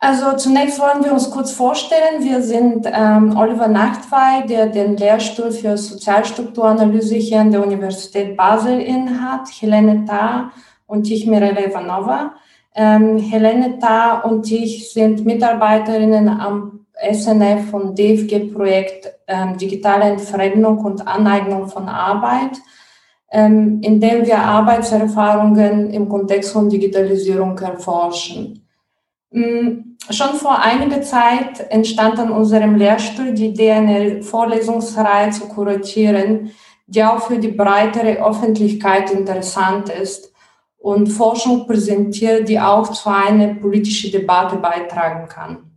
Also zunächst wollen wir uns kurz vorstellen. Wir sind ähm, Oliver Nachtwey, der den Lehrstuhl für Sozialstrukturanalyse hier an der Universität Basel innehat, Helene Tarr und ich, Mirella Ivanova. Ähm, Helene Tarr und ich sind Mitarbeiterinnen am SNF und DFG-Projekt ähm, Digitale Entfremdung und Aneignung von Arbeit, ähm, in dem wir Arbeitserfahrungen im Kontext von Digitalisierung erforschen. Mm, schon vor einiger Zeit entstand an unserem Lehrstuhl die Idee, eine Vorlesungsreihe zu kuratieren, die auch für die breitere Öffentlichkeit interessant ist und Forschung präsentiert, die auch zu einer politischen Debatte beitragen kann.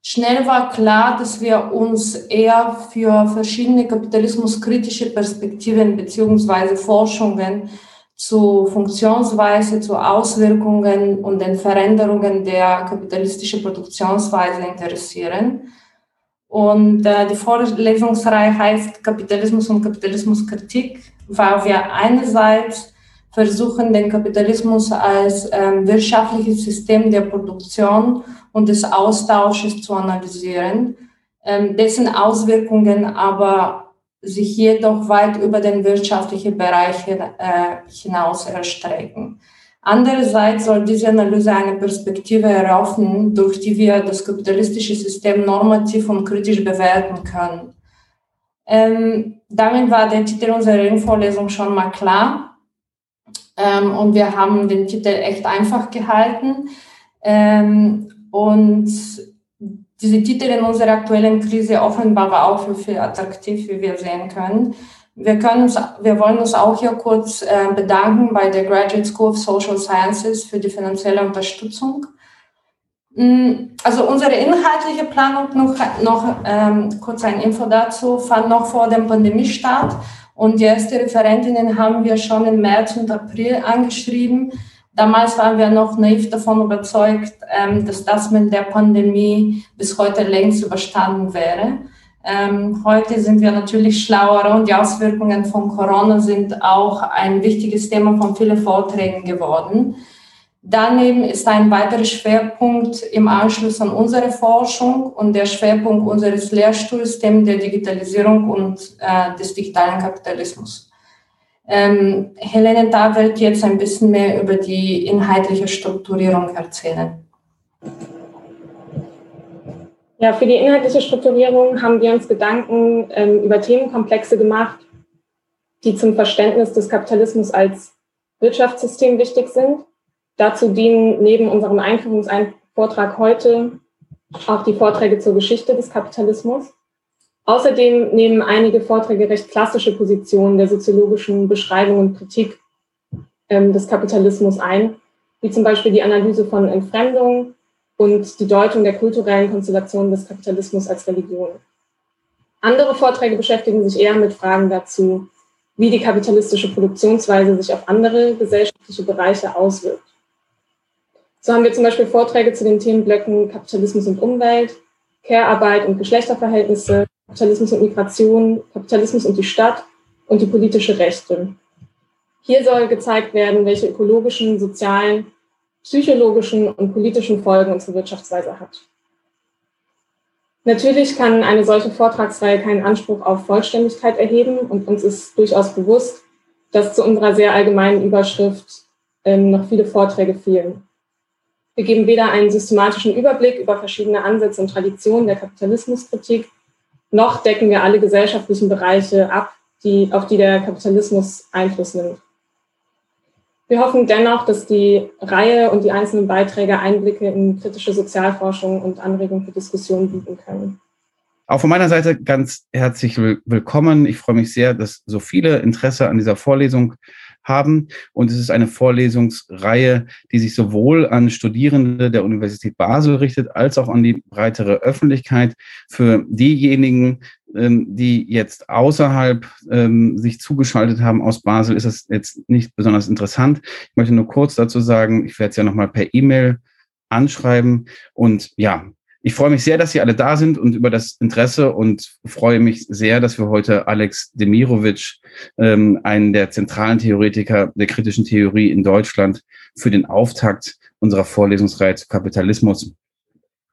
Schnell war klar, dass wir uns eher für verschiedene kapitalismuskritische Perspektiven beziehungsweise Forschungen zu Funktionsweise, zu Auswirkungen und den Veränderungen der kapitalistischen Produktionsweise interessieren. Und äh, die Vorlesungsreihe heißt Kapitalismus und Kapitalismuskritik, weil wir einerseits versuchen, den Kapitalismus als ähm, wirtschaftliches System der Produktion und des Austausches zu analysieren, ähm, dessen Auswirkungen aber sich jedoch weit über den wirtschaftlichen Bereich äh, hinaus erstrecken. Andererseits soll diese Analyse eine Perspektive eröffnen, durch die wir das kapitalistische System normativ und kritisch bewerten können. Ähm, damit war der Titel unserer Vorlesung schon mal klar. Ähm, und wir haben den Titel echt einfach gehalten. Ähm, und diese Titel in unserer aktuellen Krise offenbar war auch für viel attraktiv, wie wir sehen können. Wir, können uns, wir wollen uns auch hier kurz äh, bedanken bei der Graduate School of Social Sciences für die finanzielle Unterstützung. Mm, also unsere inhaltliche Planung, noch, noch ähm, kurz ein Info dazu, fand noch vor dem Pandemie statt. Und die ersten Referentinnen haben wir schon im März und April angeschrieben. Damals waren wir noch naiv davon überzeugt, ähm, dass das mit der Pandemie bis heute längst überstanden wäre. Ähm, heute sind wir natürlich schlauer und die Auswirkungen von Corona sind auch ein wichtiges Thema von vielen Vorträgen geworden. Daneben ist ein weiterer Schwerpunkt im Anschluss an unsere Forschung und der Schwerpunkt unseres Lehrstuhls Themen der Digitalisierung und äh, des digitalen Kapitalismus. Ähm, Helene da wird jetzt ein bisschen mehr über die inhaltliche Strukturierung erzählen. Ja, für die inhaltliche Strukturierung haben wir uns Gedanken ähm, über Themenkomplexe gemacht, die zum Verständnis des Kapitalismus als Wirtschaftssystem wichtig sind. Dazu dienen neben unserem Einführungsvortrag heute auch die Vorträge zur Geschichte des Kapitalismus. Außerdem nehmen einige Vorträge recht klassische Positionen der soziologischen Beschreibung und Kritik ähm, des Kapitalismus ein, wie zum Beispiel die Analyse von Entfremdung und die Deutung der kulturellen Konstellationen des Kapitalismus als Religion. Andere Vorträge beschäftigen sich eher mit Fragen dazu, wie die kapitalistische Produktionsweise sich auf andere gesellschaftliche Bereiche auswirkt. So haben wir zum Beispiel Vorträge zu den Themenblöcken Kapitalismus und Umwelt, Care-Arbeit und Geschlechterverhältnisse, Kapitalismus und Migration, Kapitalismus und die Stadt und die politische Rechte. Hier soll gezeigt werden, welche ökologischen, sozialen, psychologischen und politischen Folgen unsere Wirtschaftsweise hat. Natürlich kann eine solche Vortragsreihe keinen Anspruch auf Vollständigkeit erheben und uns ist durchaus bewusst, dass zu unserer sehr allgemeinen Überschrift ähm, noch viele Vorträge fehlen. Wir geben weder einen systematischen Überblick über verschiedene Ansätze und Traditionen der Kapitalismuskritik, noch decken wir alle gesellschaftlichen Bereiche ab, die, auf die der Kapitalismus Einfluss nimmt. Wir hoffen dennoch, dass die Reihe und die einzelnen Beiträge Einblicke in kritische Sozialforschung und Anregungen für Diskussionen bieten können. Auch von meiner Seite ganz herzlich willkommen. Ich freue mich sehr, dass so viele Interesse an dieser Vorlesung haben. Und es ist eine Vorlesungsreihe, die sich sowohl an Studierende der Universität Basel richtet, als auch an die breitere Öffentlichkeit. Für diejenigen, ähm, die jetzt außerhalb ähm, sich zugeschaltet haben aus Basel, ist das jetzt nicht besonders interessant. Ich möchte nur kurz dazu sagen, ich werde es ja nochmal per E-Mail anschreiben. Und ja, ich freue mich sehr, dass Sie alle da sind und über das Interesse und freue mich sehr, dass wir heute Alex Demirovic, ähm, einen der zentralen Theoretiker der kritischen Theorie in Deutschland, für den Auftakt unserer Vorlesungsreihe zu Kapitalismus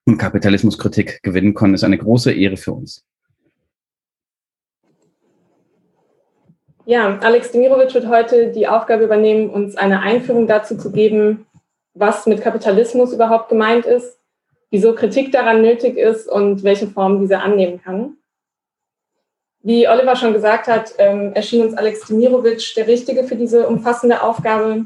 und Kapitalismuskritik gewinnen konnten. ist eine große Ehre für uns. Ja, Alex Demirovic wird heute die Aufgabe übernehmen, uns eine Einführung dazu zu geben, was mit Kapitalismus überhaupt gemeint ist, wieso Kritik daran nötig ist und welche Form diese annehmen kann. Wie Oliver schon gesagt hat, ähm, erschien uns Alex Demirovic der Richtige für diese umfassende Aufgabe,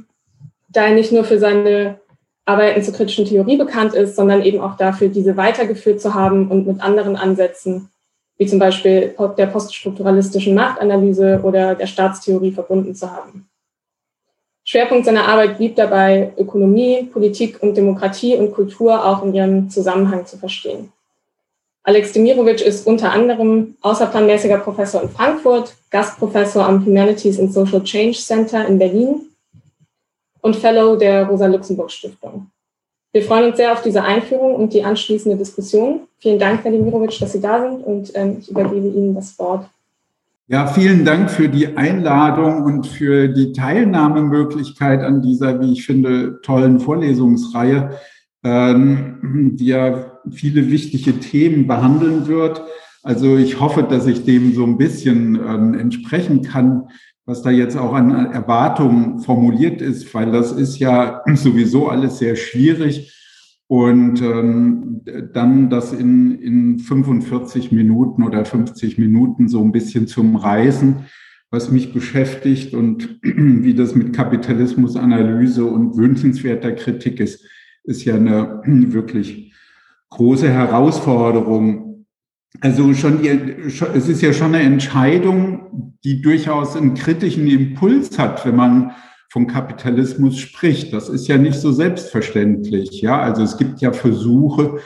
da er nicht nur für seine Arbeiten zur kritischen Theorie bekannt ist, sondern eben auch dafür, diese weitergeführt zu haben und mit anderen Ansätzen, wie zum Beispiel der poststrukturalistischen Machtanalyse oder der Staatstheorie verbunden zu haben. Schwerpunkt seiner Arbeit blieb dabei, Ökonomie, Politik und Demokratie und Kultur auch in ihrem Zusammenhang zu verstehen. Alex Demirovic ist unter anderem außerplanmäßiger Professor in Frankfurt, Gastprofessor am Humanities and Social Change Center in Berlin und Fellow der Rosa-Luxemburg-Stiftung. Wir freuen uns sehr auf diese Einführung und die anschließende Diskussion. Vielen Dank, Herr Demirovic, dass Sie da sind und ähm, ich übergebe Ihnen das Wort. Ja, vielen Dank für die Einladung und für die Teilnahmemöglichkeit an dieser, wie ich finde, tollen Vorlesungsreihe, ähm, die ja viele wichtige Themen behandeln wird. Also ich hoffe, dass ich dem so ein bisschen äh, entsprechen kann, was da jetzt auch an Erwartungen formuliert ist, weil das ist ja sowieso alles sehr schwierig. Und ähm, dann das in, in 45 Minuten oder 50 Minuten so ein bisschen zum Reisen, was mich beschäftigt und wie das mit Kapitalismusanalyse und wünschenswerter Kritik ist, ist ja eine wirklich große Herausforderung. Also schon, es ist ja schon eine Entscheidung, die durchaus einen kritischen Impuls hat, wenn man von Kapitalismus spricht. Das ist ja nicht so selbstverständlich. Ja, also es gibt ja Versuche,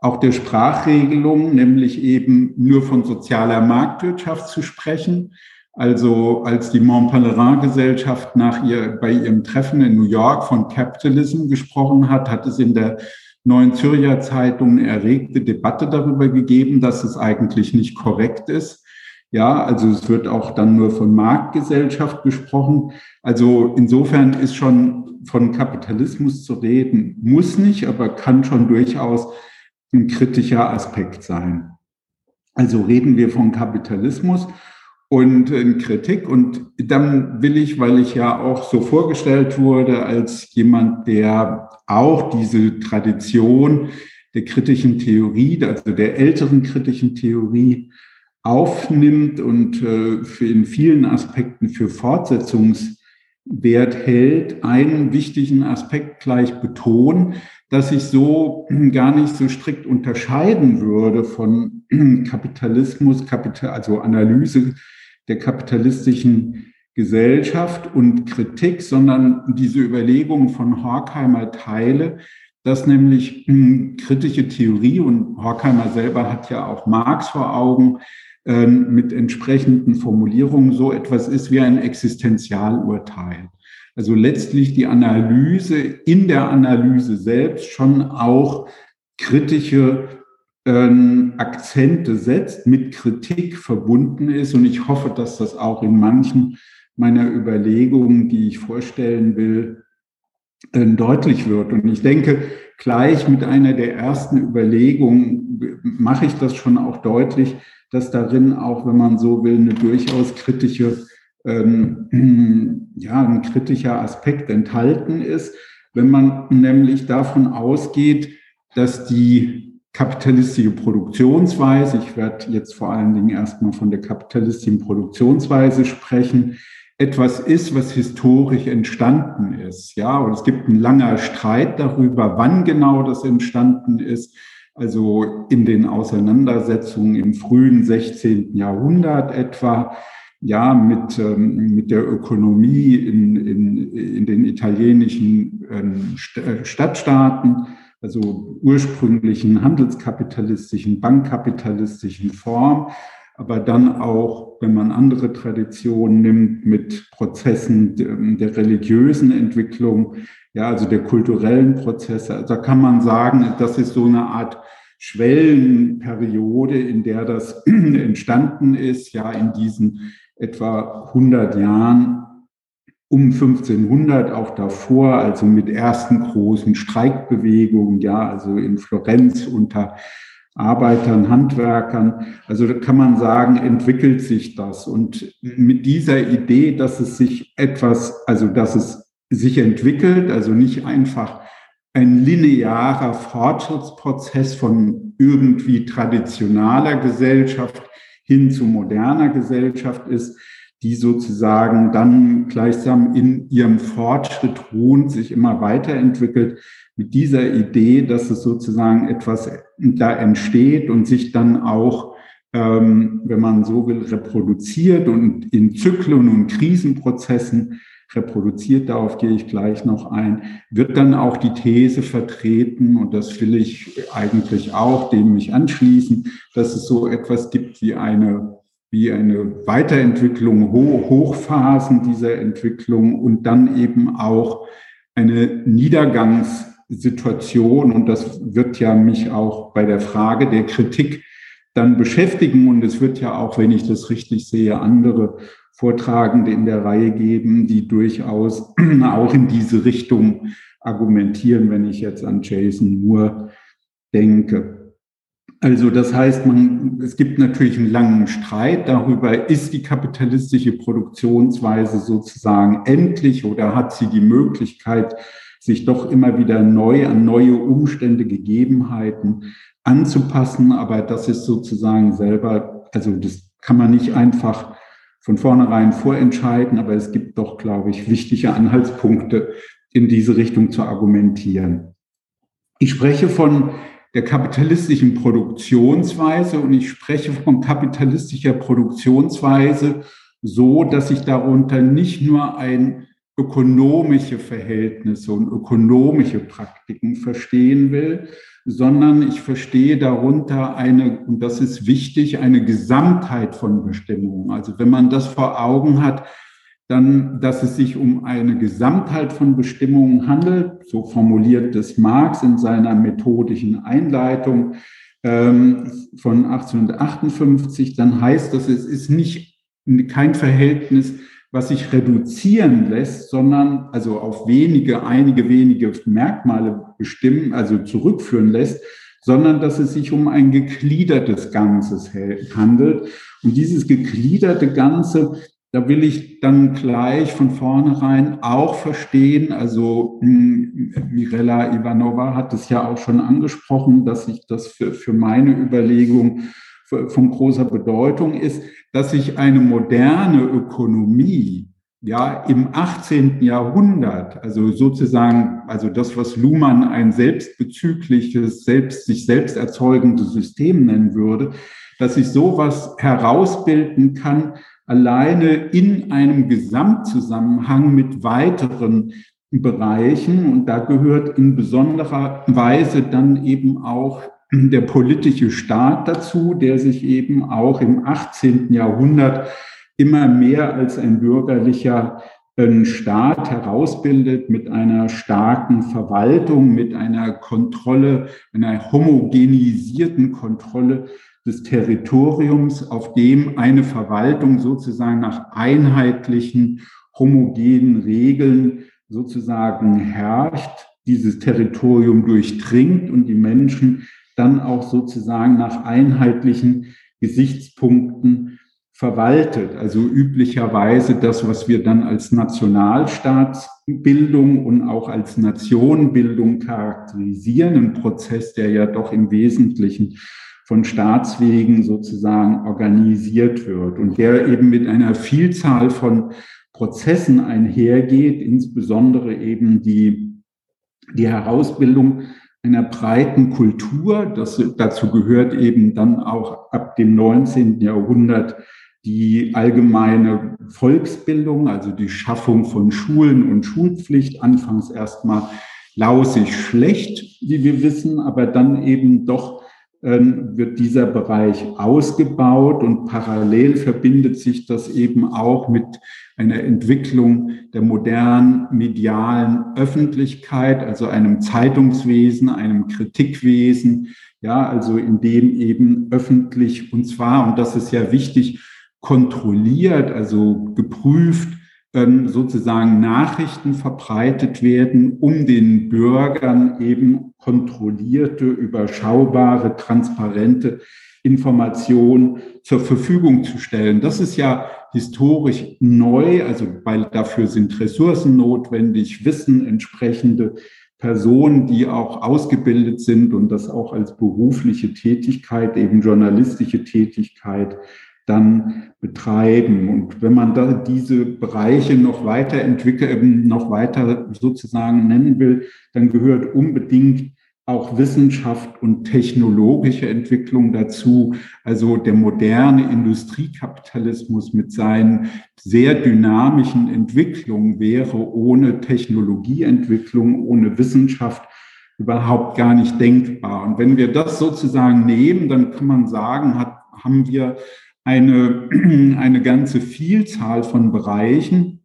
auch der Sprachregelung, nämlich eben nur von sozialer Marktwirtschaft zu sprechen. Also als die Mont Pelerin Gesellschaft nach ihr, bei ihrem Treffen in New York von Capitalism gesprochen hat, hat es in der Neuen Zürcher Zeitung eine erregte Debatte darüber gegeben, dass es eigentlich nicht korrekt ist. Ja, also es wird auch dann nur von Marktgesellschaft gesprochen. Also insofern ist schon von Kapitalismus zu reden, muss nicht, aber kann schon durchaus ein kritischer Aspekt sein. Also reden wir von Kapitalismus und in Kritik. Und dann will ich, weil ich ja auch so vorgestellt wurde als jemand, der auch diese Tradition der kritischen Theorie, also der älteren kritischen Theorie aufnimmt und äh, für in vielen Aspekten für Fortsetzungswert hält, einen wichtigen Aspekt gleich betonen, dass ich so gar nicht so strikt unterscheiden würde von Kapitalismus, Kapital, also Analyse der kapitalistischen Gesellschaft und Kritik, sondern diese Überlegungen von Horkheimer teile, dass nämlich kritische Theorie und Horkheimer selber hat ja auch Marx vor Augen, mit entsprechenden Formulierungen so etwas ist wie ein Existenzialurteil. Also letztlich die Analyse in der Analyse selbst schon auch kritische ähm, Akzente setzt, mit Kritik verbunden ist. Und ich hoffe, dass das auch in manchen meiner Überlegungen, die ich vorstellen will, äh, deutlich wird. Und ich denke, gleich mit einer der ersten Überlegungen mache ich das schon auch deutlich, dass darin auch, wenn man so will, eine durchaus kritische, ähm, ja, ein kritischer Aspekt enthalten ist. Wenn man nämlich davon ausgeht, dass die kapitalistische Produktionsweise, ich werde jetzt vor allen Dingen erstmal von der kapitalistischen Produktionsweise sprechen, etwas ist, was historisch entstanden ist. Ja, und es gibt einen langer Streit darüber, wann genau das entstanden ist. Also in den Auseinandersetzungen im frühen 16. Jahrhundert etwa, ja, mit, ähm, mit der Ökonomie in, in, in den italienischen ähm, Stadtstaaten, also ursprünglichen handelskapitalistischen, bankkapitalistischen Form aber dann auch, wenn man andere Traditionen nimmt, mit Prozessen der religiösen Entwicklung, ja, also der kulturellen Prozesse. Also da kann man sagen, das ist so eine Art Schwellenperiode, in der das entstanden ist, ja, in diesen etwa 100 Jahren um 1500, auch davor, also mit ersten großen Streikbewegungen, ja, also in Florenz unter Arbeitern, Handwerkern. Also da kann man sagen, entwickelt sich das. Und mit dieser Idee, dass es sich etwas, also dass es sich entwickelt, also nicht einfach ein linearer Fortschrittsprozess von irgendwie traditionaler Gesellschaft hin zu moderner Gesellschaft ist, die sozusagen dann gleichsam in ihrem Fortschritt ruhend sich immer weiterentwickelt, mit dieser Idee, dass es sozusagen etwas da entsteht und sich dann auch, ähm, wenn man so will, reproduziert und in Zyklen und Krisenprozessen reproduziert, darauf gehe ich gleich noch ein, wird dann auch die These vertreten, und das will ich eigentlich auch dem mich anschließen, dass es so etwas gibt wie eine wie eine Weiterentwicklung, Hochphasen dieser Entwicklung und dann eben auch eine Niedergangssituation. Und das wird ja mich auch bei der Frage der Kritik dann beschäftigen. Und es wird ja auch, wenn ich das richtig sehe, andere Vortragende in der Reihe geben, die durchaus auch in diese Richtung argumentieren, wenn ich jetzt an Jason Moore denke. Also das heißt, man, es gibt natürlich einen langen Streit darüber, ist die kapitalistische Produktionsweise sozusagen endlich oder hat sie die Möglichkeit, sich doch immer wieder neu an neue Umstände, Gegebenheiten anzupassen. Aber das ist sozusagen selber, also das kann man nicht einfach von vornherein vorentscheiden, aber es gibt doch, glaube ich, wichtige Anhaltspunkte, in diese Richtung zu argumentieren. Ich spreche von der kapitalistischen Produktionsweise und ich spreche von kapitalistischer Produktionsweise so, dass ich darunter nicht nur ein ökonomische Verhältnisse und ökonomische Praktiken verstehen will, sondern ich verstehe darunter eine, und das ist wichtig, eine Gesamtheit von Bestimmungen. Also wenn man das vor Augen hat, dann, dass es sich um eine Gesamtheit von Bestimmungen handelt, so formuliert es Marx in seiner methodischen Einleitung ähm, von 1858, dann heißt das, es ist nicht kein Verhältnis, was sich reduzieren lässt, sondern also auf wenige, einige wenige Merkmale bestimmen, also zurückführen lässt, sondern dass es sich um ein gegliedertes Ganzes handelt. Und dieses gegliederte Ganze da will ich dann gleich von vornherein auch verstehen, also hm, Mirella Ivanova hat es ja auch schon angesprochen, dass sich das für, für meine Überlegung von großer Bedeutung ist, dass sich eine moderne Ökonomie ja im 18. Jahrhundert, also sozusagen, also das, was Luhmann ein selbstbezügliches, selbst, sich selbst erzeugendes System nennen würde, dass sich sowas herausbilden kann, alleine in einem Gesamtzusammenhang mit weiteren Bereichen. Und da gehört in besonderer Weise dann eben auch der politische Staat dazu, der sich eben auch im 18. Jahrhundert immer mehr als ein bürgerlicher äh, Staat herausbildet mit einer starken Verwaltung, mit einer Kontrolle, einer homogenisierten Kontrolle des Territoriums, auf dem eine Verwaltung sozusagen nach einheitlichen, homogenen Regeln sozusagen herrscht, dieses Territorium durchdringt und die Menschen dann auch sozusagen nach einheitlichen Gesichtspunkten verwaltet. Also üblicherweise das, was wir dann als Nationalstaatsbildung und auch als Nationenbildung charakterisieren, ein Prozess, der ja doch im Wesentlichen von Staatswegen sozusagen organisiert wird und der eben mit einer Vielzahl von Prozessen einhergeht, insbesondere eben die, die Herausbildung einer breiten Kultur. Das, dazu gehört eben dann auch ab dem 19. Jahrhundert die allgemeine Volksbildung, also die Schaffung von Schulen und Schulpflicht, anfangs erstmal lausig schlecht, wie wir wissen, aber dann eben doch wird dieser Bereich ausgebaut und parallel verbindet sich das eben auch mit einer Entwicklung der modernen medialen Öffentlichkeit, also einem Zeitungswesen, einem Kritikwesen, ja, also in dem eben öffentlich und zwar, und das ist ja wichtig, kontrolliert, also geprüft ähm, sozusagen Nachrichten verbreitet werden, um den Bürgern eben kontrollierte, überschaubare, transparente Informationen zur Verfügung zu stellen. Das ist ja historisch neu, also weil dafür sind Ressourcen notwendig, Wissen, entsprechende Personen, die auch ausgebildet sind und das auch als berufliche Tätigkeit, eben journalistische Tätigkeit dann betreiben. Und wenn man da diese Bereiche noch weiterentwickelt, noch weiter sozusagen nennen will, dann gehört unbedingt auch Wissenschaft und technologische Entwicklung dazu. Also der moderne Industriekapitalismus mit seinen sehr dynamischen Entwicklungen wäre ohne Technologieentwicklung, ohne Wissenschaft überhaupt gar nicht denkbar. Und wenn wir das sozusagen nehmen, dann kann man sagen, hat, haben wir eine, eine ganze Vielzahl von Bereichen,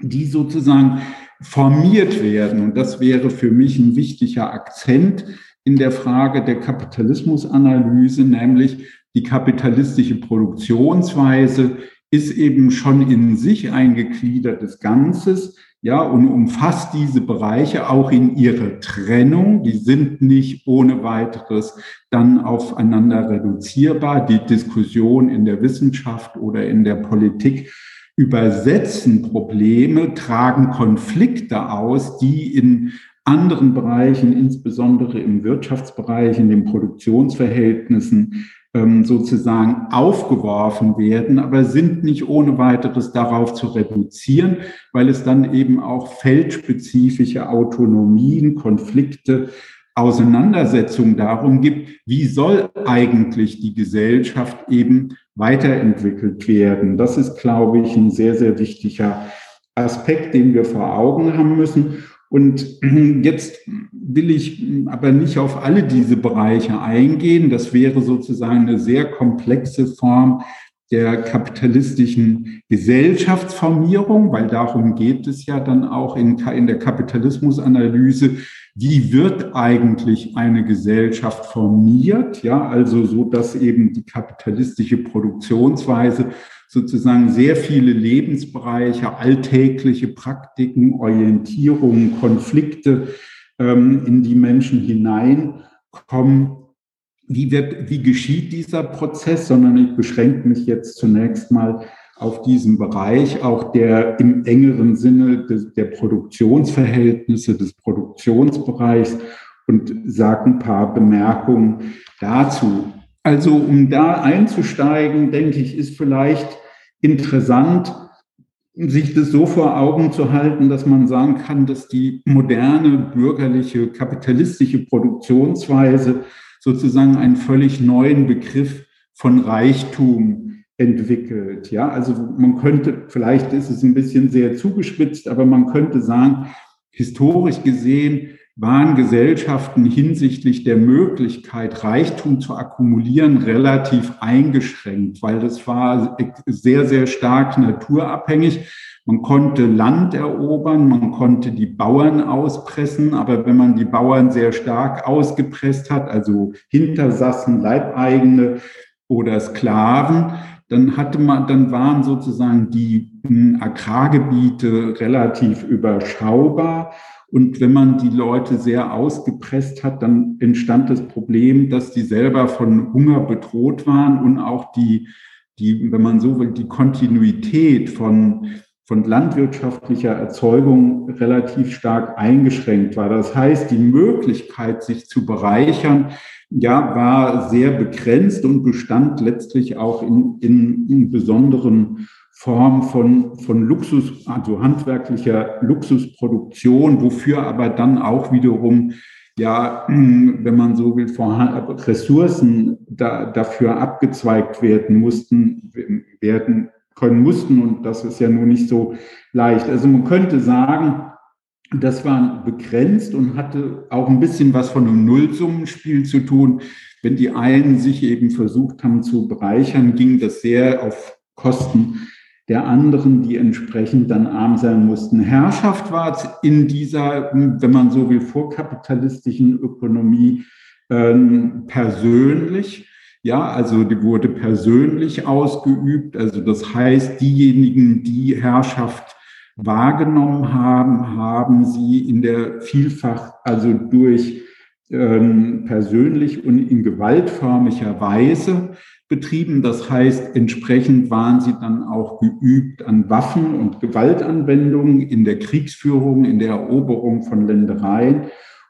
die sozusagen formiert werden. Und das wäre für mich ein wichtiger Akzent in der Frage der Kapitalismusanalyse, nämlich die kapitalistische Produktionsweise ist eben schon in sich ein gegliedertes Ganzes, ja, und umfasst diese Bereiche auch in ihrer Trennung. Die sind nicht ohne weiteres dann aufeinander reduzierbar. Die Diskussion in der Wissenschaft oder in der Politik übersetzen Probleme, tragen Konflikte aus, die in anderen Bereichen, insbesondere im Wirtschaftsbereich, in den Produktionsverhältnissen, sozusagen aufgeworfen werden, aber sind nicht ohne weiteres darauf zu reduzieren, weil es dann eben auch feldspezifische Autonomien, Konflikte, Auseinandersetzungen darum gibt, wie soll eigentlich die Gesellschaft eben weiterentwickelt werden. Das ist, glaube ich, ein sehr, sehr wichtiger Aspekt, den wir vor Augen haben müssen. Und jetzt will ich aber nicht auf alle diese Bereiche eingehen. Das wäre sozusagen eine sehr komplexe Form der kapitalistischen Gesellschaftsformierung, weil darum geht es ja dann auch in, in der Kapitalismusanalyse, wie wird eigentlich eine Gesellschaft formiert, ja, also so, dass eben die kapitalistische Produktionsweise sozusagen sehr viele Lebensbereiche, alltägliche Praktiken, Orientierungen, Konflikte ähm, in die Menschen hineinkommen. Wie wird, wie geschieht dieser Prozess, sondern ich beschränke mich jetzt zunächst mal auf diesem Bereich, auch der im engeren Sinne des, der Produktionsverhältnisse, des Produktionsbereichs und sage ein paar Bemerkungen dazu. Also um da einzusteigen, denke ich, ist vielleicht interessant, sich das so vor Augen zu halten, dass man sagen kann, dass die moderne bürgerliche kapitalistische Produktionsweise sozusagen einen völlig neuen Begriff von Reichtum entwickelt. Ja, also man könnte, vielleicht ist es ein bisschen sehr zugespitzt, aber man könnte sagen, historisch gesehen waren Gesellschaften hinsichtlich der Möglichkeit, Reichtum zu akkumulieren, relativ eingeschränkt, weil das war sehr, sehr stark naturabhängig. Man konnte Land erobern, man konnte die Bauern auspressen, aber wenn man die Bauern sehr stark ausgepresst hat, also Hintersassen, Leibeigene oder Sklaven, dann hatte man, dann waren sozusagen die Agrargebiete relativ überschaubar. Und wenn man die Leute sehr ausgepresst hat, dann entstand das Problem, dass die selber von Hunger bedroht waren und auch die, die, wenn man so will, die Kontinuität von, von landwirtschaftlicher Erzeugung relativ stark eingeschränkt war. Das heißt, die Möglichkeit, sich zu bereichern, ja, war sehr begrenzt und bestand letztlich auch in, in, in besonderen Form von, von Luxus, also handwerklicher Luxusproduktion, wofür aber dann auch wiederum, ja, wenn man so will, Ressourcen da, dafür abgezweigt werden mussten, werden können mussten. Und das ist ja nun nicht so leicht. Also man könnte sagen, das war begrenzt und hatte auch ein bisschen was von einem Nullsummenspiel zu tun. Wenn die einen sich eben versucht haben zu bereichern, ging das sehr auf Kosten der anderen, die entsprechend dann arm sein mussten. Herrschaft war es in dieser, wenn man so will, vorkapitalistischen Ökonomie ähm, persönlich. Ja, also die wurde persönlich ausgeübt. Also das heißt, diejenigen, die Herrschaft wahrgenommen haben, haben sie in der vielfach, also durch ähm, persönlich und in gewaltförmiger Weise betrieben. Das heißt, entsprechend waren sie dann auch geübt an Waffen- und Gewaltanwendungen in der Kriegsführung, in der Eroberung von Ländereien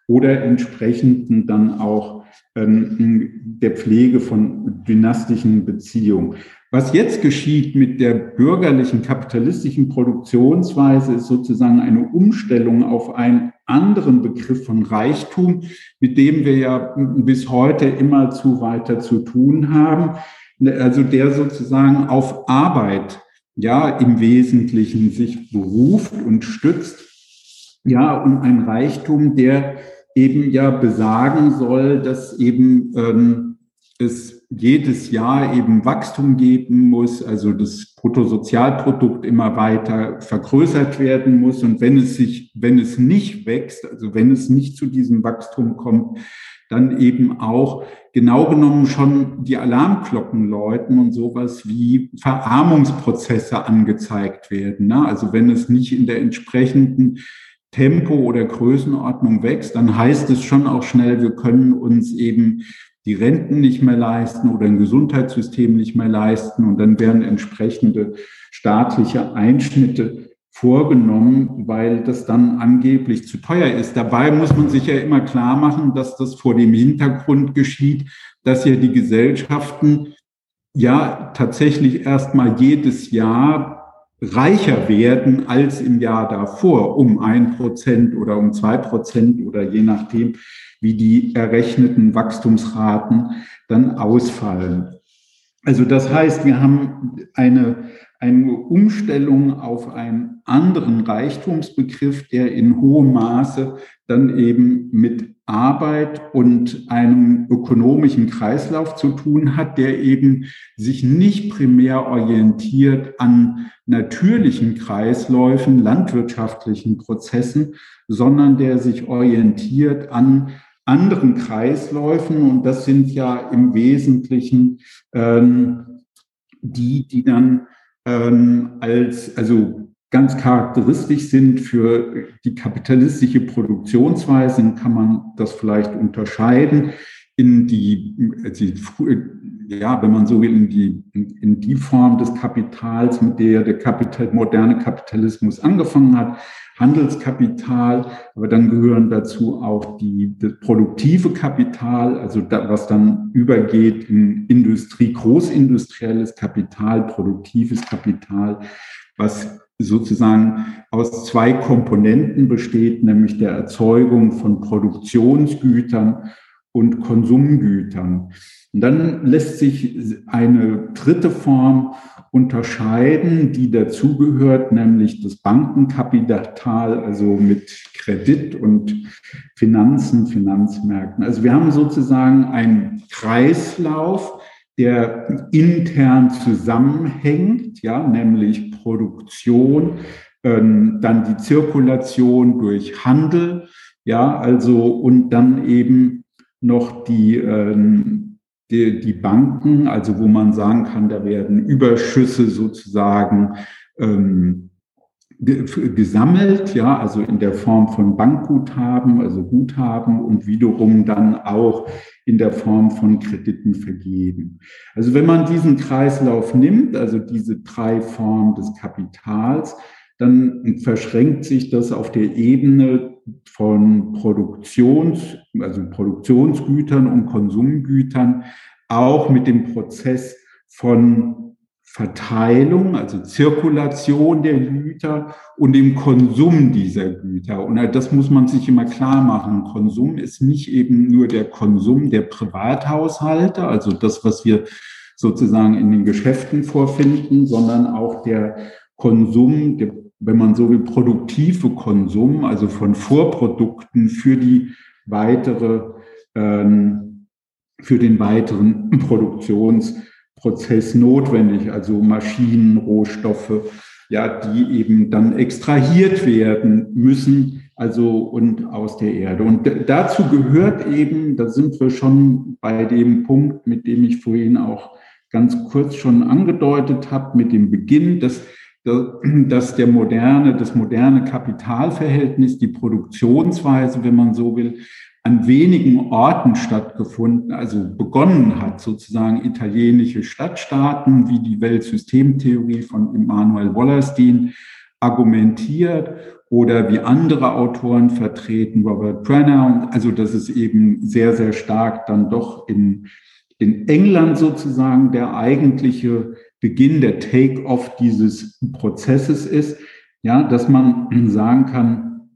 oder entsprechend dann auch ähm, der Pflege von dynastischen Beziehungen. Was jetzt geschieht mit der bürgerlichen kapitalistischen Produktionsweise, ist sozusagen eine Umstellung auf einen anderen Begriff von Reichtum, mit dem wir ja bis heute immer zu weiter zu tun haben. Also der sozusagen auf Arbeit ja im Wesentlichen sich beruft und stützt. Ja, und ein Reichtum, der eben ja besagen soll, dass eben ähm, es jedes Jahr eben Wachstum geben muss, also das Bruttosozialprodukt immer weiter vergrößert werden muss. Und wenn es sich, wenn es nicht wächst, also wenn es nicht zu diesem Wachstum kommt, dann eben auch genau genommen schon die Alarmglocken läuten und sowas wie Verarmungsprozesse angezeigt werden. Ne? Also wenn es nicht in der entsprechenden Tempo oder Größenordnung wächst, dann heißt es schon auch schnell, wir können uns eben die Renten nicht mehr leisten oder ein Gesundheitssystem nicht mehr leisten. Und dann werden entsprechende staatliche Einschnitte vorgenommen, weil das dann angeblich zu teuer ist. Dabei muss man sich ja immer klar machen, dass das vor dem Hintergrund geschieht, dass ja die Gesellschaften ja tatsächlich erstmal jedes Jahr reicher werden als im Jahr davor, um ein Prozent oder um zwei Prozent oder je nachdem, wie die errechneten Wachstumsraten dann ausfallen. Also das heißt, wir haben eine, eine Umstellung auf einen anderen Reichtumsbegriff, der in hohem Maße dann eben mit Arbeit und einem ökonomischen Kreislauf zu tun hat, der eben sich nicht primär orientiert an natürlichen Kreisläufen, landwirtschaftlichen Prozessen, sondern der sich orientiert an anderen Kreisläufen. Und das sind ja im Wesentlichen ähm, die, die dann ähm, als, also ganz charakteristisch sind für die kapitalistische Produktionsweise, kann man das vielleicht unterscheiden in die, also ja, wenn man so will, in die, in die Form des Kapitals, mit der der Kapital, moderne Kapitalismus angefangen hat, Handelskapital, aber dann gehören dazu auch die, das produktive Kapital, also da, was dann übergeht in Industrie, großindustrielles Kapital, produktives Kapital, was sozusagen aus zwei Komponenten besteht, nämlich der Erzeugung von Produktionsgütern und Konsumgütern. Und dann lässt sich eine dritte Form unterscheiden, die dazugehört, nämlich das Bankenkapital, also mit Kredit und Finanzen, Finanzmärkten. Also wir haben sozusagen einen Kreislauf, der intern zusammenhängt, ja, nämlich Produktion, ähm, dann die Zirkulation durch Handel, ja, also und dann eben noch die ähm, die, die Banken, also wo man sagen kann, da werden Überschüsse sozusagen ähm, gesammelt, ja, also in der Form von Bankguthaben, also Guthaben und wiederum dann auch in der Form von Krediten vergeben. Also wenn man diesen Kreislauf nimmt, also diese drei Formen des Kapitals, dann verschränkt sich das auf der Ebene von Produktions, also Produktionsgütern und Konsumgütern auch mit dem Prozess von Verteilung, also Zirkulation der Güter und dem Konsum dieser Güter. Und das muss man sich immer klar machen. Konsum ist nicht eben nur der Konsum der Privathaushalte, also das, was wir sozusagen in den Geschäften vorfinden, sondern auch der Konsum der wenn man so will, produktive Konsum, also von Vorprodukten für die weitere, ähm, für den weiteren Produktionsprozess notwendig, also Maschinen, Rohstoffe, ja, die eben dann extrahiert werden müssen, also und aus der Erde. Und dazu gehört eben, da sind wir schon bei dem Punkt, mit dem ich vorhin auch ganz kurz schon angedeutet habe, mit dem Beginn, dass dass der moderne, das moderne Kapitalverhältnis, die Produktionsweise, wenn man so will, an wenigen Orten stattgefunden, also begonnen hat, sozusagen italienische Stadtstaaten, wie die Weltsystemtheorie von Immanuel Wallerstein argumentiert oder wie andere Autoren vertreten, Robert Brenner, also dass es eben sehr, sehr stark dann doch in, in England sozusagen der eigentliche Beginn, der Take-off dieses Prozesses ist, ja, dass man sagen kann,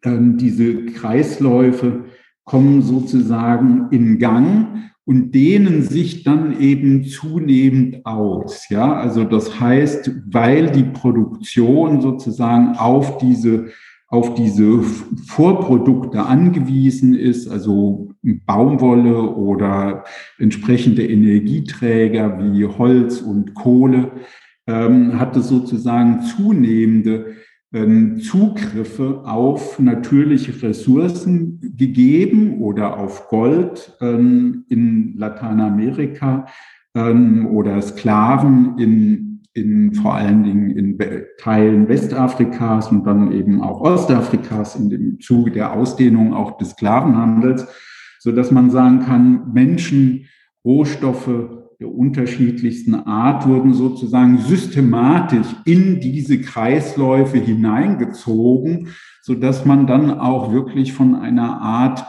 äh, diese Kreisläufe kommen sozusagen in Gang und dehnen sich dann eben zunehmend aus. Ja, also das heißt, weil die Produktion sozusagen auf diese auf diese Vorprodukte angewiesen ist, also Baumwolle oder entsprechende Energieträger wie Holz und Kohle, ähm, hat es sozusagen zunehmende ähm, Zugriffe auf natürliche Ressourcen gegeben oder auf Gold ähm, in Lateinamerika ähm, oder Sklaven in, in vor allen Dingen in Teilen Westafrikas und dann eben auch Ostafrikas in dem Zuge der Ausdehnung auch des Sklavenhandels, so dass man sagen kann, Menschen, Rohstoffe, der unterschiedlichsten Art wurden sozusagen systematisch in diese Kreisläufe hineingezogen, so dass man dann auch wirklich von einer Art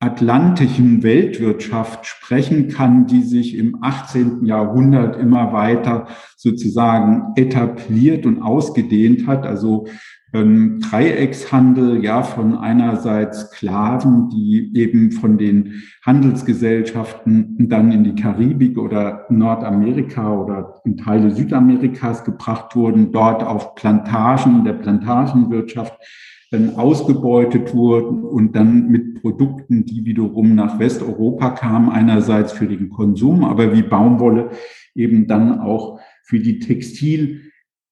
atlantischen Weltwirtschaft sprechen kann, die sich im 18. Jahrhundert immer weiter sozusagen etabliert und ausgedehnt hat. Also ähm, Dreieckshandel, ja, von einerseits Sklaven, die eben von den Handelsgesellschaften dann in die Karibik oder Nordamerika oder in Teile Südamerikas gebracht wurden, dort auf Plantagen, der Plantagenwirtschaft dann ausgebeutet wurden und dann mit Produkten, die wiederum nach Westeuropa kamen, einerseits für den Konsum, aber wie Baumwolle eben dann auch für die Textil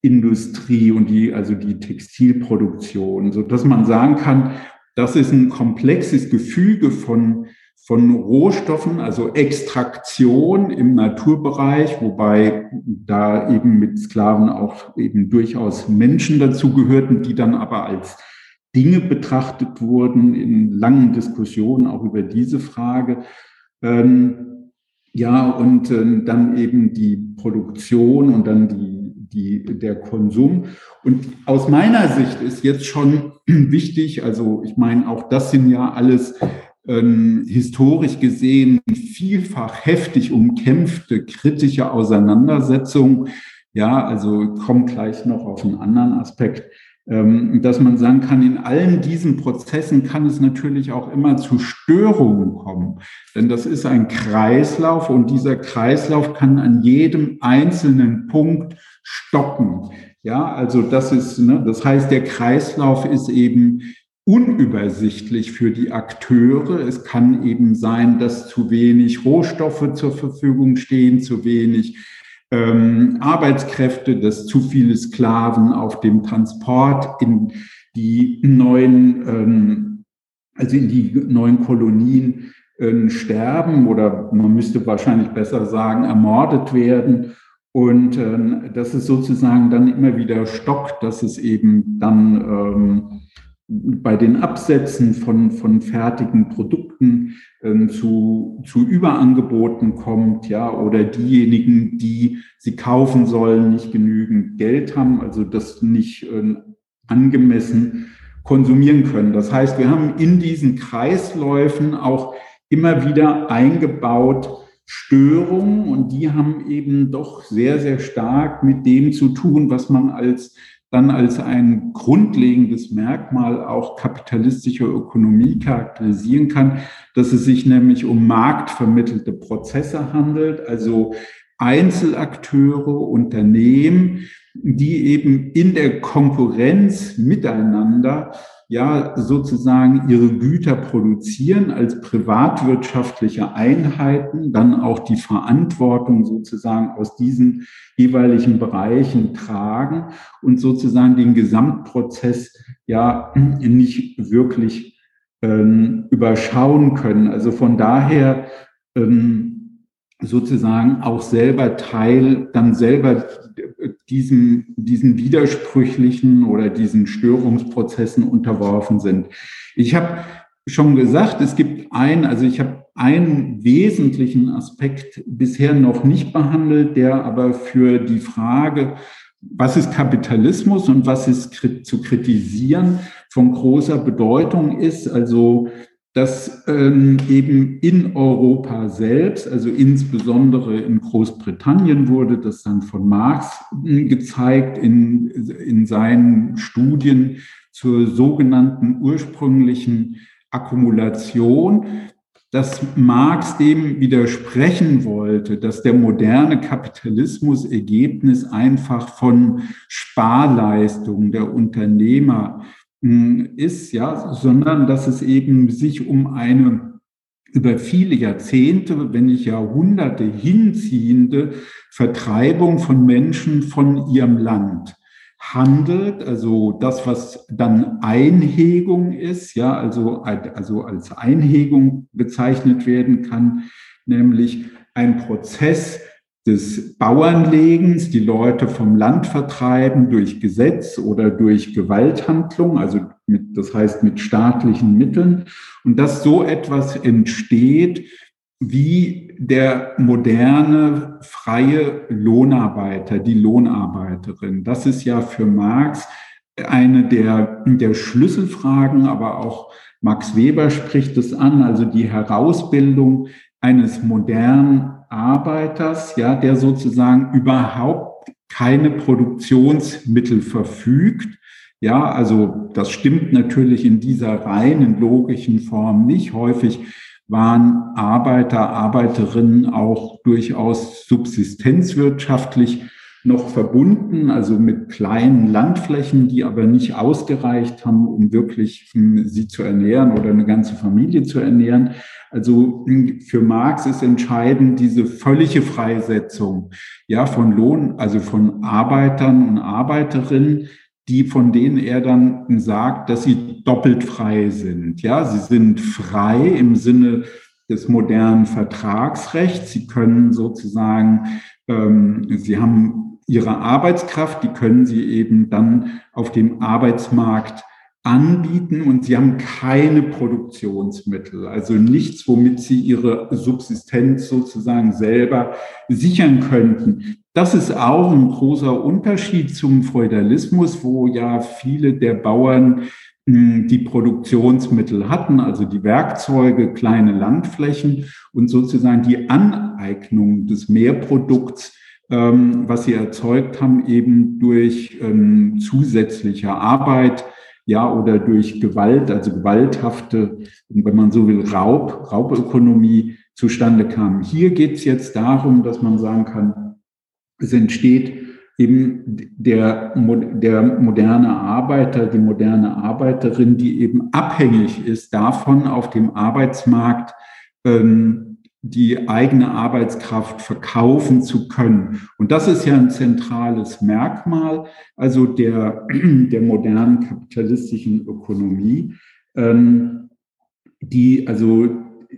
Industrie und die, also die Textilproduktion, so dass man sagen kann, das ist ein komplexes Gefüge von, von Rohstoffen, also Extraktion im Naturbereich, wobei da eben mit Sklaven auch eben durchaus Menschen dazu gehörten, die dann aber als Dinge betrachtet wurden in langen Diskussionen auch über diese Frage. Ähm, ja, und äh, dann eben die Produktion und dann die die, der Konsum. Und aus meiner Sicht ist jetzt schon wichtig, also ich meine, auch das sind ja alles ähm, historisch gesehen vielfach heftig umkämpfte kritische Auseinandersetzungen. Ja, also ich komme gleich noch auf einen anderen Aspekt dass man sagen kann, in allen diesen Prozessen kann es natürlich auch immer zu Störungen kommen. Denn das ist ein Kreislauf und dieser Kreislauf kann an jedem einzelnen Punkt stoppen. Ja, also das ist, ne, das heißt, der Kreislauf ist eben unübersichtlich für die Akteure. Es kann eben sein, dass zu wenig Rohstoffe zur Verfügung stehen, zu wenig ähm, Arbeitskräfte, dass zu viele Sklaven auf dem Transport in die neuen, ähm, also in die neuen Kolonien äh, sterben oder man müsste wahrscheinlich besser sagen, ermordet werden. Und äh, dass es sozusagen dann immer wieder stockt, dass es eben dann ähm, bei den Absätzen von, von fertigen Produkten äh, zu, zu Überangeboten kommt, ja, oder diejenigen, die sie kaufen sollen, nicht genügend Geld haben, also das nicht äh, angemessen konsumieren können. Das heißt, wir haben in diesen Kreisläufen auch immer wieder eingebaut Störungen und die haben eben doch sehr, sehr stark mit dem zu tun, was man als dann als ein grundlegendes Merkmal auch kapitalistischer Ökonomie charakterisieren kann, dass es sich nämlich um marktvermittelte Prozesse handelt, also Einzelakteure, Unternehmen, die eben in der Konkurrenz miteinander ja sozusagen ihre Güter produzieren als privatwirtschaftliche Einheiten, dann auch die Verantwortung sozusagen aus diesen jeweiligen Bereichen tragen und sozusagen den Gesamtprozess ja nicht wirklich ähm, überschauen können. Also von daher ähm, sozusagen auch selber Teil, dann selber diesen, diesen widersprüchlichen oder diesen Störungsprozessen unterworfen sind. Ich habe schon gesagt, es gibt ein, also ich habe einen wesentlichen Aspekt bisher noch nicht behandelt, der aber für die Frage, was ist Kapitalismus und was ist zu kritisieren, von großer Bedeutung ist. Also dass ähm, eben in Europa selbst, also insbesondere in Großbritannien wurde das dann von Marx äh, gezeigt in, in seinen Studien zur sogenannten ursprünglichen Akkumulation, dass Marx dem widersprechen wollte, dass der moderne Kapitalismus Ergebnis einfach von Sparleistungen der Unternehmer hm, ist, ja, sondern dass es eben sich um eine über viele Jahrzehnte, wenn nicht Jahrhunderte hinziehende Vertreibung von Menschen von ihrem Land handelt, also das, was dann Einhegung ist, ja, also, also als Einhegung bezeichnet werden kann, nämlich ein Prozess des Bauernlegens, die Leute vom Land vertreiben durch Gesetz oder durch Gewalthandlung, also mit, das heißt mit staatlichen Mitteln, und dass so etwas entsteht, wie der moderne freie Lohnarbeiter, die Lohnarbeiterin. Das ist ja für Marx eine der, der Schlüsselfragen, aber auch Max Weber spricht es an, also die Herausbildung eines modernen Arbeiters, ja, der sozusagen überhaupt keine Produktionsmittel verfügt. Ja, also das stimmt natürlich in dieser reinen logischen Form nicht. Häufig waren Arbeiter, Arbeiterinnen auch durchaus subsistenzwirtschaftlich noch verbunden, also mit kleinen Landflächen, die aber nicht ausgereicht haben, um wirklich hm, sie zu ernähren oder eine ganze Familie zu ernähren. Also für Marx ist entscheidend diese völlige Freisetzung, ja, von Lohn, also von Arbeitern und Arbeiterinnen, die, von denen er dann sagt, dass sie doppelt frei sind. Ja, sie sind frei im Sinne des modernen Vertragsrechts. Sie können sozusagen, ähm, sie haben ihre Arbeitskraft, die können sie eben dann auf dem Arbeitsmarkt anbieten und sie haben keine Produktionsmittel, also nichts, womit sie ihre Subsistenz sozusagen selber sichern könnten. Das ist auch ein großer Unterschied zum Feudalismus, wo ja viele der Bauern hm, die Produktionsmittel hatten, also die Werkzeuge, kleine Landflächen und sozusagen die Aneignung des Mehrprodukts, ähm, was sie erzeugt haben, eben durch ähm, zusätzliche Arbeit, ja, oder durch Gewalt, also gewalthafte, wenn man so will, Raub, Raubökonomie zustande kam. Hier geht es jetzt darum, dass man sagen kann, es entsteht eben der, der moderne Arbeiter, die moderne Arbeiterin, die eben abhängig ist davon, auf dem Arbeitsmarkt ähm, die eigene Arbeitskraft verkaufen zu können. Und das ist ja ein zentrales Merkmal, also der, der modernen kapitalistischen Ökonomie, ähm, die also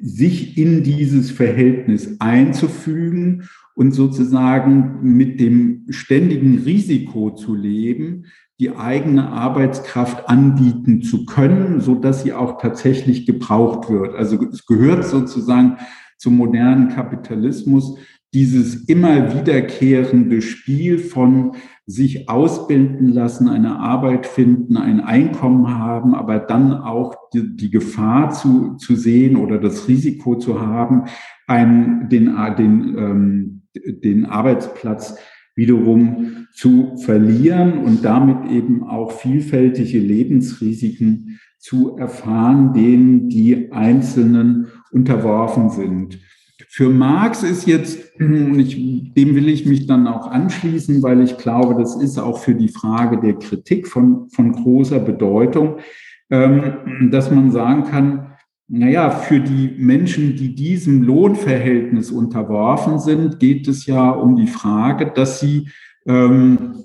sich in dieses Verhältnis einzufügen und sozusagen mit dem ständigen Risiko zu leben, die eigene Arbeitskraft anbieten zu können, so dass sie auch tatsächlich gebraucht wird. Also es gehört sozusagen zum modernen Kapitalismus dieses immer wiederkehrende Spiel von sich ausbilden lassen, eine Arbeit finden, ein Einkommen haben, aber dann auch die, die Gefahr zu, zu sehen oder das Risiko zu haben, einen, den, den, ähm, den Arbeitsplatz wiederum zu verlieren und damit eben auch vielfältige Lebensrisiken zu erfahren, denen die Einzelnen unterworfen sind. Für Marx ist jetzt, ich, dem will ich mich dann auch anschließen, weil ich glaube, das ist auch für die Frage der Kritik von, von großer Bedeutung, ähm, dass man sagen kann, naja, für die Menschen, die diesem Lohnverhältnis unterworfen sind, geht es ja um die Frage, dass sie ähm,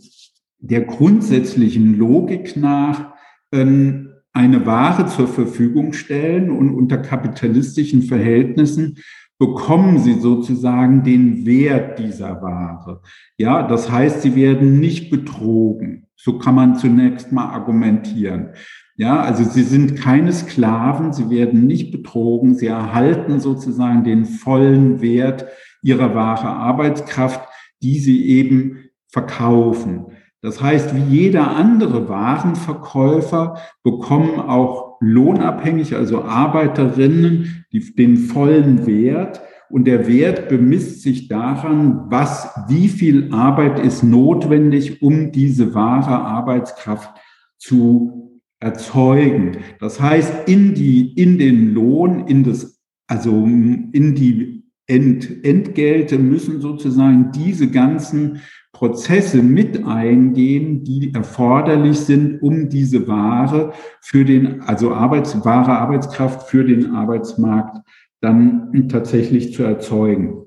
der grundsätzlichen Logik nach ähm, eine Ware zur Verfügung stellen und unter kapitalistischen Verhältnissen bekommen sie sozusagen den Wert dieser Ware. Ja, das heißt, sie werden nicht betrogen. So kann man zunächst mal argumentieren. Ja, also sie sind keine Sklaven, sie werden nicht betrogen, sie erhalten sozusagen den vollen Wert ihrer wahre Arbeitskraft, die sie eben verkaufen. Das heißt, wie jeder andere Warenverkäufer bekommen auch lohnabhängig, also Arbeiterinnen, die, den vollen Wert. Und der Wert bemisst sich daran, was, wie viel Arbeit ist notwendig, um diese wahre Arbeitskraft zu erzeugen. Das heißt, in die, in den Lohn, in das, also in die Ent, Entgelte müssen sozusagen diese ganzen Prozesse mit eingehen, die erforderlich sind, um diese Ware für den, also Arbeits, wahre Arbeitskraft für den Arbeitsmarkt dann tatsächlich zu erzeugen.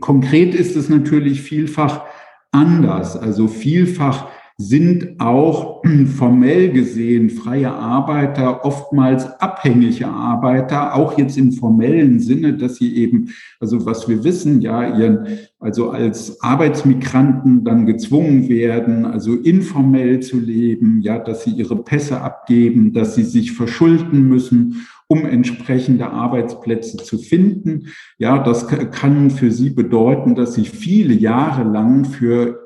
Konkret ist es natürlich vielfach anders. Also vielfach sind auch formell gesehen freie Arbeiter oftmals abhängige Arbeiter, auch jetzt im formellen Sinne, dass sie eben, also was wir wissen, ja, ihren, also als Arbeitsmigranten dann gezwungen werden, also informell zu leben, ja, dass sie ihre Pässe abgeben, dass sie sich verschulden müssen um entsprechende Arbeitsplätze zu finden. Ja, das kann für sie bedeuten, dass sie viele Jahre lang für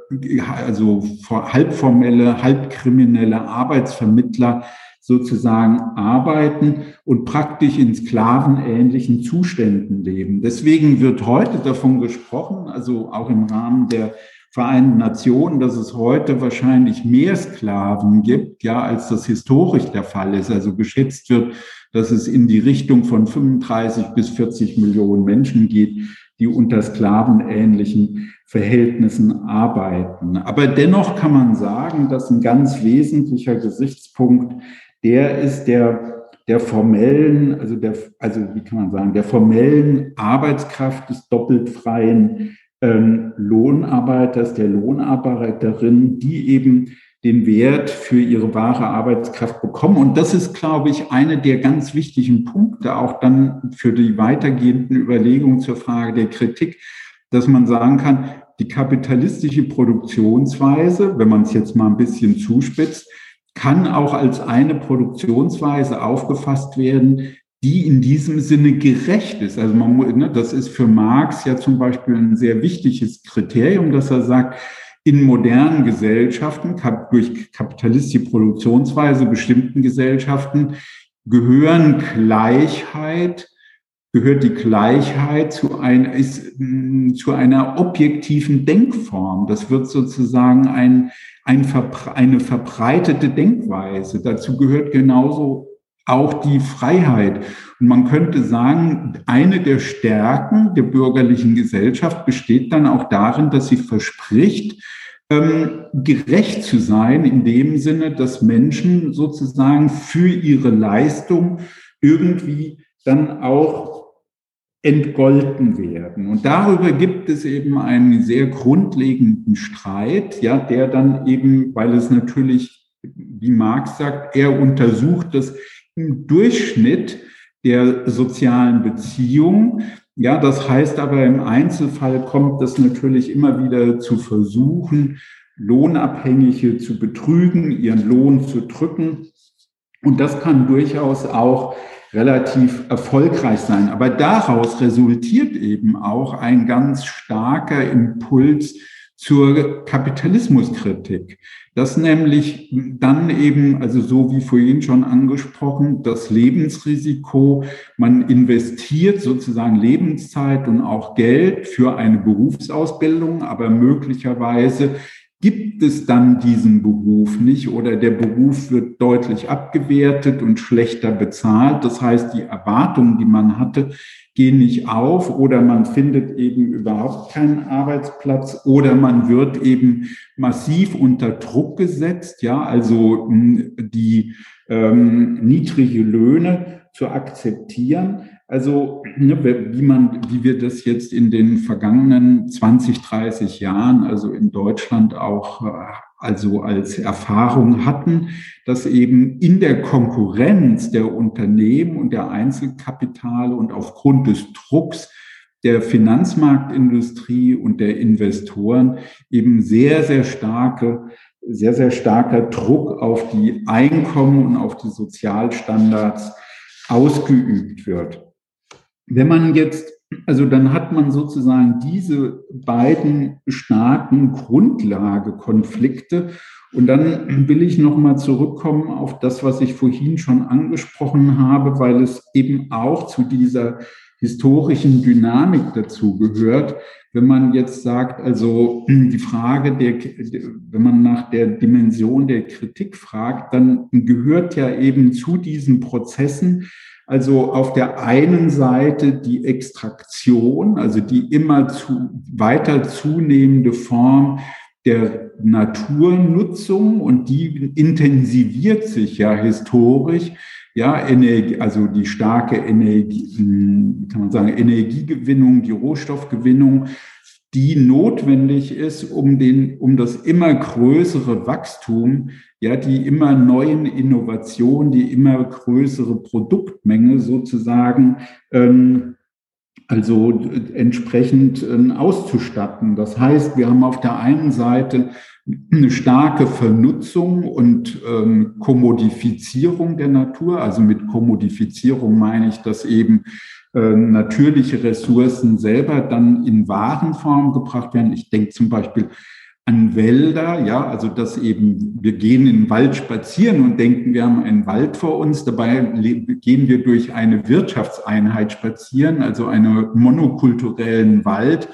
also halbformelle, halbkriminelle Arbeitsvermittler sozusagen arbeiten und praktisch in sklavenähnlichen Zuständen leben. Deswegen wird heute davon gesprochen, also auch im Rahmen der Vereinten Nationen, dass es heute wahrscheinlich mehr Sklaven gibt, ja, als das historisch der Fall ist. Also geschätzt wird, dass es in die Richtung von 35 bis 40 Millionen Menschen geht, die unter sklavenähnlichen Verhältnissen arbeiten. Aber dennoch kann man sagen, dass ein ganz wesentlicher Gesichtspunkt der ist der, der formellen, also der, also wie kann man sagen, der formellen Arbeitskraft des doppelt freien ähm, Lohnarbeiters, der Lohnarbeiterin, die eben den Wert für ihre wahre Arbeitskraft bekommen. Und das ist, glaube ich, eine der ganz wichtigen Punkte, auch dann für die weitergehenden Überlegungen zur Frage der Kritik, dass man sagen kann, die kapitalistische Produktionsweise, wenn man es jetzt mal ein bisschen zuspitzt, kann auch als eine Produktionsweise aufgefasst werden, die in diesem Sinne gerecht ist. Also man, ne, das ist für Marx ja zum Beispiel ein sehr wichtiges Kriterium, dass er sagt, in modernen Gesellschaften, durch kapitalistische Produktionsweise bestimmten Gesellschaften, gehören Gleichheit, gehört die Gleichheit zu, ein, ist, mm, zu einer objektiven Denkform. Das wird sozusagen ein, ein, eine verbreitete Denkweise. Dazu gehört genauso auch die Freiheit. Und man könnte sagen, eine der Stärken der bürgerlichen Gesellschaft besteht dann auch darin, dass sie verspricht, ähm, gerecht zu sein, in dem Sinne, dass Menschen sozusagen für ihre Leistung irgendwie dann auch entgolten werden. Und darüber gibt es eben einen sehr grundlegenden Streit, ja, der dann eben, weil es natürlich, wie Marx sagt, er untersucht das im Durchschnitt der sozialen Beziehungen. Ja, das heißt aber im Einzelfall kommt es natürlich immer wieder zu Versuchen, Lohnabhängige zu betrügen, ihren Lohn zu drücken. Und das kann durchaus auch relativ erfolgreich sein. Aber daraus resultiert eben auch ein ganz starker Impuls zur Kapitalismuskritik. Das nämlich dann eben, also so wie vorhin schon angesprochen, das Lebensrisiko, man investiert sozusagen Lebenszeit und auch Geld für eine Berufsausbildung, aber möglicherweise gibt es dann diesen Beruf nicht oder der Beruf wird deutlich abgewertet und schlechter bezahlt. Das heißt, die Erwartungen, die man hatte, gehen nicht auf oder man findet eben überhaupt keinen Arbeitsplatz oder man wird eben massiv unter Druck gesetzt, ja, also die ähm, niedrige Löhne zu akzeptieren. Also ne, wie man, wie wir das jetzt in den vergangenen 20, 30 Jahren, also in Deutschland auch äh, also als Erfahrung hatten, dass eben in der Konkurrenz der Unternehmen und der Einzelkapitale und aufgrund des Drucks der Finanzmarktindustrie und der Investoren eben sehr, sehr starke, sehr, sehr starker Druck auf die Einkommen und auf die Sozialstandards ausgeübt wird. Wenn man jetzt, also dann hat man sozusagen diese beiden starken Grundlagekonflikte und dann will ich nochmal zurückkommen auf das, was ich vorhin schon angesprochen habe, weil es eben auch zu dieser historischen Dynamik dazu gehört. Wenn man jetzt sagt, also die Frage der, wenn man nach der Dimension der Kritik fragt, dann gehört ja eben zu diesen Prozessen, also auf der einen Seite die Extraktion, also die immer zu, weiter zunehmende Form der Naturnutzung und die intensiviert sich ja historisch ja, Energie, also die starke Energie, wie kann man sagen, Energiegewinnung, die Rohstoffgewinnung, die notwendig ist, um den, um das immer größere Wachstum, ja, die immer neuen Innovationen, die immer größere Produktmenge sozusagen, ähm, also entsprechend äh, auszustatten. Das heißt, wir haben auf der einen Seite eine starke Vernutzung und ähm, Kommodifizierung der Natur. Also mit Kommodifizierung meine ich, dass eben äh, natürliche Ressourcen selber dann in Warenform gebracht werden. Ich denke zum Beispiel an Wälder, ja, also dass eben wir gehen in den Wald spazieren und denken, wir haben einen Wald vor uns. Dabei gehen wir durch eine Wirtschaftseinheit spazieren, also einen monokulturellen Wald,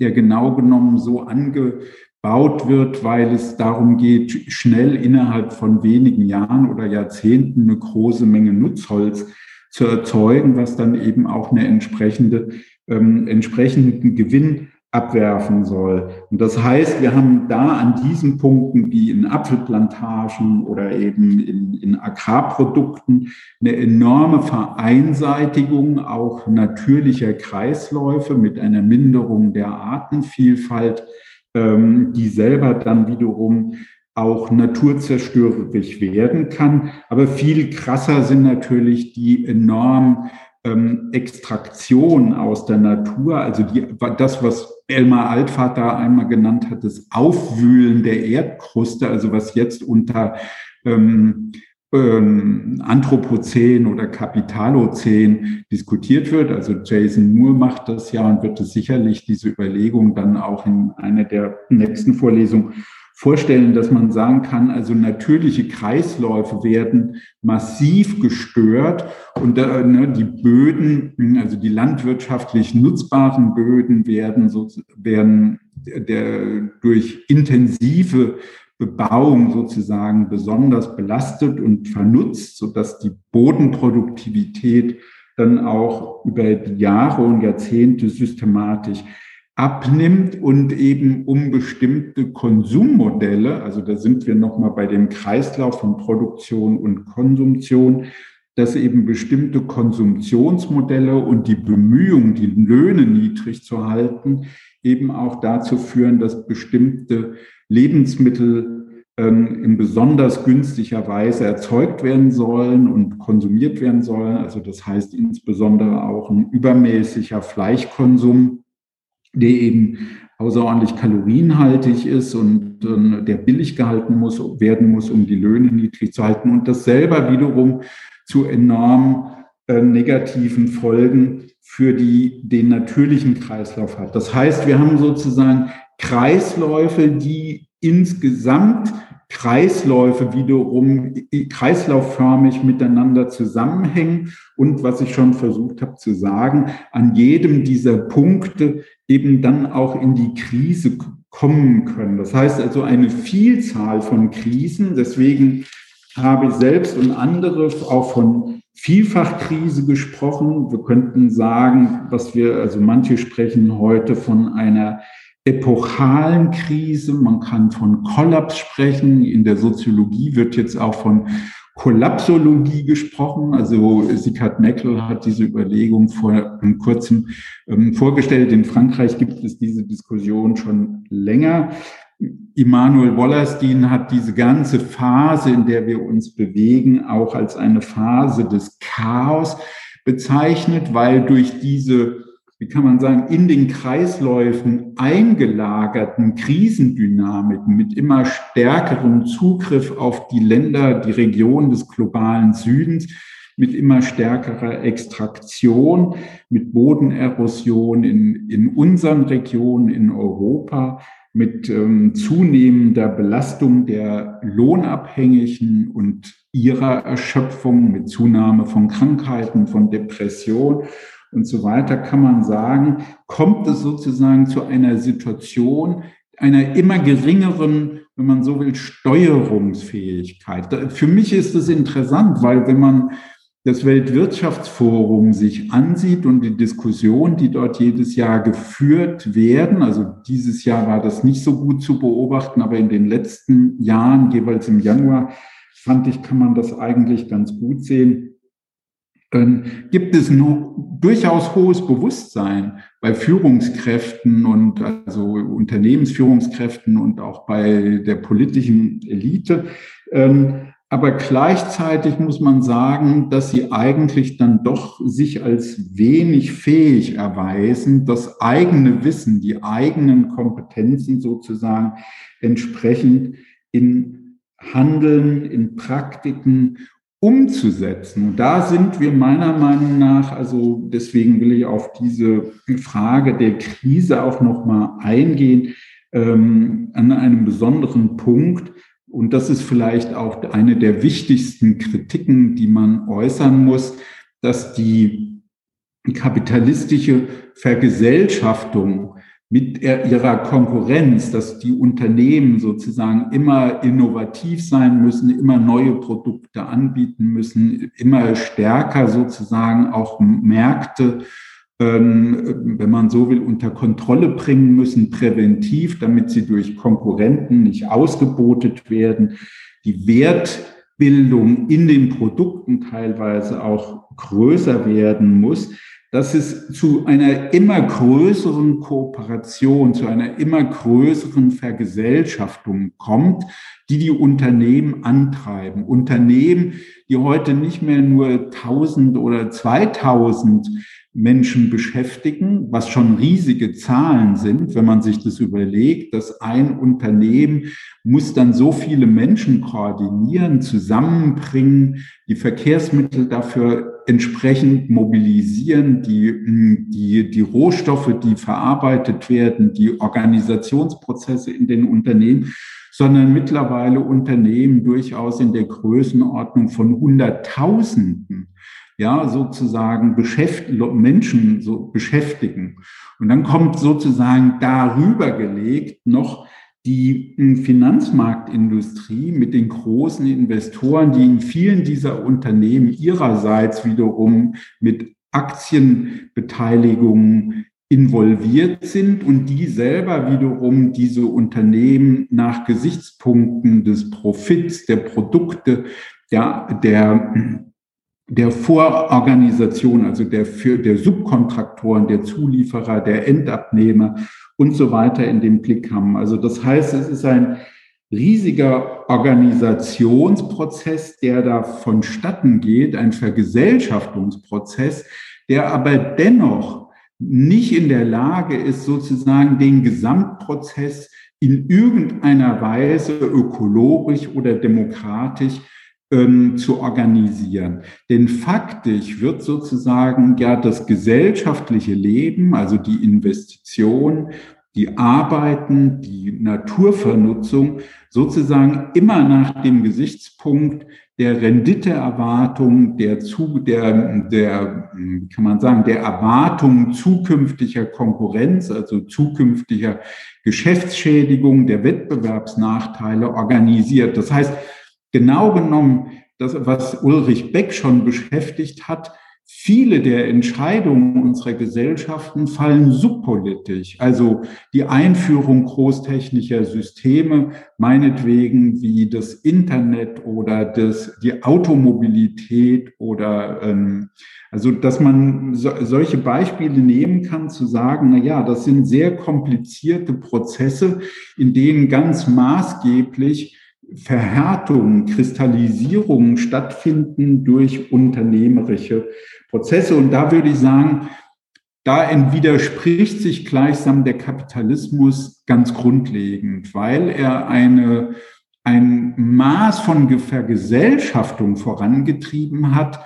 der genau genommen so ange gebaut wird, weil es darum geht, schnell innerhalb von wenigen Jahren oder Jahrzehnten eine große Menge Nutzholz zu erzeugen, was dann eben auch eine entsprechende, ähm, entsprechenden Gewinn abwerfen soll. Und das heißt, wir haben da an diesen Punkten wie in Apfelplantagen oder eben in, in Agrarprodukten eine enorme Vereinseitigung auch natürlicher Kreisläufe mit einer Minderung der Artenvielfalt ähm, die selber dann wiederum auch naturzerstörerisch werden kann. Aber viel krasser sind natürlich die enormen ähm, Extraktion aus der Natur, also die, das, was Elmar Altvater einmal genannt hat, das Aufwühlen der Erdkruste, also was jetzt unter ähm, ähm, Anthropozän oder Kapitalozän diskutiert wird. Also Jason Moore macht das ja und wird es sicherlich diese Überlegung dann auch in einer der nächsten Vorlesungen vorstellen, dass man sagen kann, also natürliche Kreisläufe werden massiv gestört und äh, ne, die Böden, also die landwirtschaftlich nutzbaren Böden werden, so, werden der, durch intensive Bebauung sozusagen besonders belastet und vernutzt, sodass die Bodenproduktivität dann auch über die Jahre und Jahrzehnte systematisch abnimmt und eben um bestimmte Konsummodelle, also da sind wir nochmal bei dem Kreislauf von Produktion und Konsumtion, dass eben bestimmte Konsumptionsmodelle und die Bemühungen, die Löhne niedrig zu halten, eben auch dazu führen, dass bestimmte Lebensmittel ähm, in besonders günstiger Weise erzeugt werden sollen und konsumiert werden sollen. Also das heißt insbesondere auch ein übermäßiger Fleischkonsum, der eben außerordentlich kalorienhaltig ist und äh, der billig gehalten muss, werden muss, um die Löhne niedrig zu halten und das selber wiederum zu enorm äh, negativen Folgen für die, den natürlichen Kreislauf hat. Das heißt, wir haben sozusagen Kreisläufe, die insgesamt Kreisläufe wiederum kreislaufförmig miteinander zusammenhängen und was ich schon versucht habe zu sagen, an jedem dieser Punkte eben dann auch in die Krise kommen können. Das heißt also eine Vielzahl von Krisen. Deswegen habe ich selbst und andere auch von Vielfachkrise gesprochen. Wir könnten sagen, was wir, also manche sprechen heute von einer epochalen Krise, man kann von Kollaps sprechen. In der Soziologie wird jetzt auch von Kollapsologie gesprochen. Also Sikard Neckel hat diese Überlegung vor kurzem ähm, vorgestellt. In Frankreich gibt es diese Diskussion schon länger. Immanuel Wallerstein hat diese ganze Phase, in der wir uns bewegen, auch als eine Phase des Chaos bezeichnet, weil durch diese wie kann man sagen, in den Kreisläufen eingelagerten Krisendynamiken mit immer stärkerem Zugriff auf die Länder, die Region des globalen Südens, mit immer stärkerer Extraktion, mit Bodenerosion in, in unseren Regionen in Europa, mit ähm, zunehmender Belastung der Lohnabhängigen und ihrer Erschöpfung, mit Zunahme von Krankheiten, von Depression und so weiter, kann man sagen, kommt es sozusagen zu einer Situation einer immer geringeren, wenn man so will, Steuerungsfähigkeit. Für mich ist es interessant, weil wenn man das Weltwirtschaftsforum sich ansieht und die Diskussionen, die dort jedes Jahr geführt werden, also dieses Jahr war das nicht so gut zu beobachten, aber in den letzten Jahren, jeweils im Januar, fand ich, kann man das eigentlich ganz gut sehen, dann gibt es nur durchaus hohes Bewusstsein bei Führungskräften und also Unternehmensführungskräften und auch bei der politischen Elite. Ähm, aber gleichzeitig muss man sagen, dass sie eigentlich dann doch sich als wenig fähig erweisen, das eigene Wissen, die eigenen Kompetenzen sozusagen entsprechend in Handeln, in Praktiken umzusetzen. Und da sind wir meiner Meinung nach, also deswegen will ich auf diese Frage der Krise auch nochmal eingehen, ähm, an einem besonderen Punkt, und das ist vielleicht auch eine der wichtigsten Kritiken, die man äußern muss, dass die kapitalistische Vergesellschaftung mit ihrer Konkurrenz, dass die Unternehmen sozusagen immer innovativ sein müssen, immer neue Produkte anbieten müssen, immer stärker sozusagen auch Märkte ähm, wenn man so will, unter Kontrolle bringen müssen, präventiv, damit sie durch Konkurrenten nicht ausgebotet werden. Die Wertbildung in den Produkten teilweise auch größer werden muss, dass es zu einer immer größeren Kooperation, zu einer immer größeren Vergesellschaftung kommt, die die Unternehmen antreiben. Unternehmen, die heute nicht mehr nur 1000 oder 2000 Menschen beschäftigen, was schon riesige Zahlen sind, wenn man sich das überlegt, dass ein Unternehmen muss dann so viele Menschen koordinieren, zusammenbringen, die Verkehrsmittel dafür entsprechend mobilisieren, die, die, die Rohstoffe, die verarbeitet werden, die Organisationsprozesse in den Unternehmen, sondern mittlerweile Unternehmen durchaus in der Größenordnung von Hunderttausenden ja, sozusagen beschäft Menschen so beschäftigen. Und dann kommt sozusagen darüber gelegt noch die hm, Finanzmarktindustrie mit den großen Investoren, die in vielen dieser Unternehmen ihrerseits wiederum mit Aktienbeteiligungen involviert sind und die selber wiederum diese Unternehmen nach Gesichtspunkten des Profits, der Produkte, der, der der Vororganisation, also der, für, der Subkontraktoren, der Zulieferer, der Endabnehmer und so weiter in den Blick haben. Also das heißt, es ist ein riesiger Organisationsprozess, der da vonstatten geht, ein Vergesellschaftungsprozess, der aber dennoch nicht in der Lage ist, sozusagen den Gesamtprozess in irgendeiner Weise ökologisch oder demokratisch ähm, zu organisieren. Denn faktisch wird sozusagen ja das gesellschaftliche Leben, also die Investition, die Arbeiten, die Naturvernutzung sozusagen immer nach dem Gesichtspunkt der Renditeerwartung, der, zu, der, der, kann man sagen, der Erwartung zukünftiger Konkurrenz, also zukünftiger Geschäftsschädigung, der Wettbewerbsnachteile organisiert. Das heißt, genau genommen, das, was Ulrich Beck schon beschäftigt hat, viele der Entscheidungen unserer Gesellschaften fallen subpolitisch. Also die Einführung großtechnischer Systeme, meinetwegen wie das Internet oder das, die Automobilität oder ähm, also dass man so, solche Beispiele nehmen kann, zu sagen, na ja, das sind sehr komplizierte Prozesse, in denen ganz maßgeblich Verhärtungen, Kristallisierungen stattfinden durch unternehmerische Prozesse. Und da würde ich sagen, da widerspricht sich gleichsam der Kapitalismus ganz grundlegend, weil er eine, ein Maß von Vergesellschaftung vorangetrieben hat,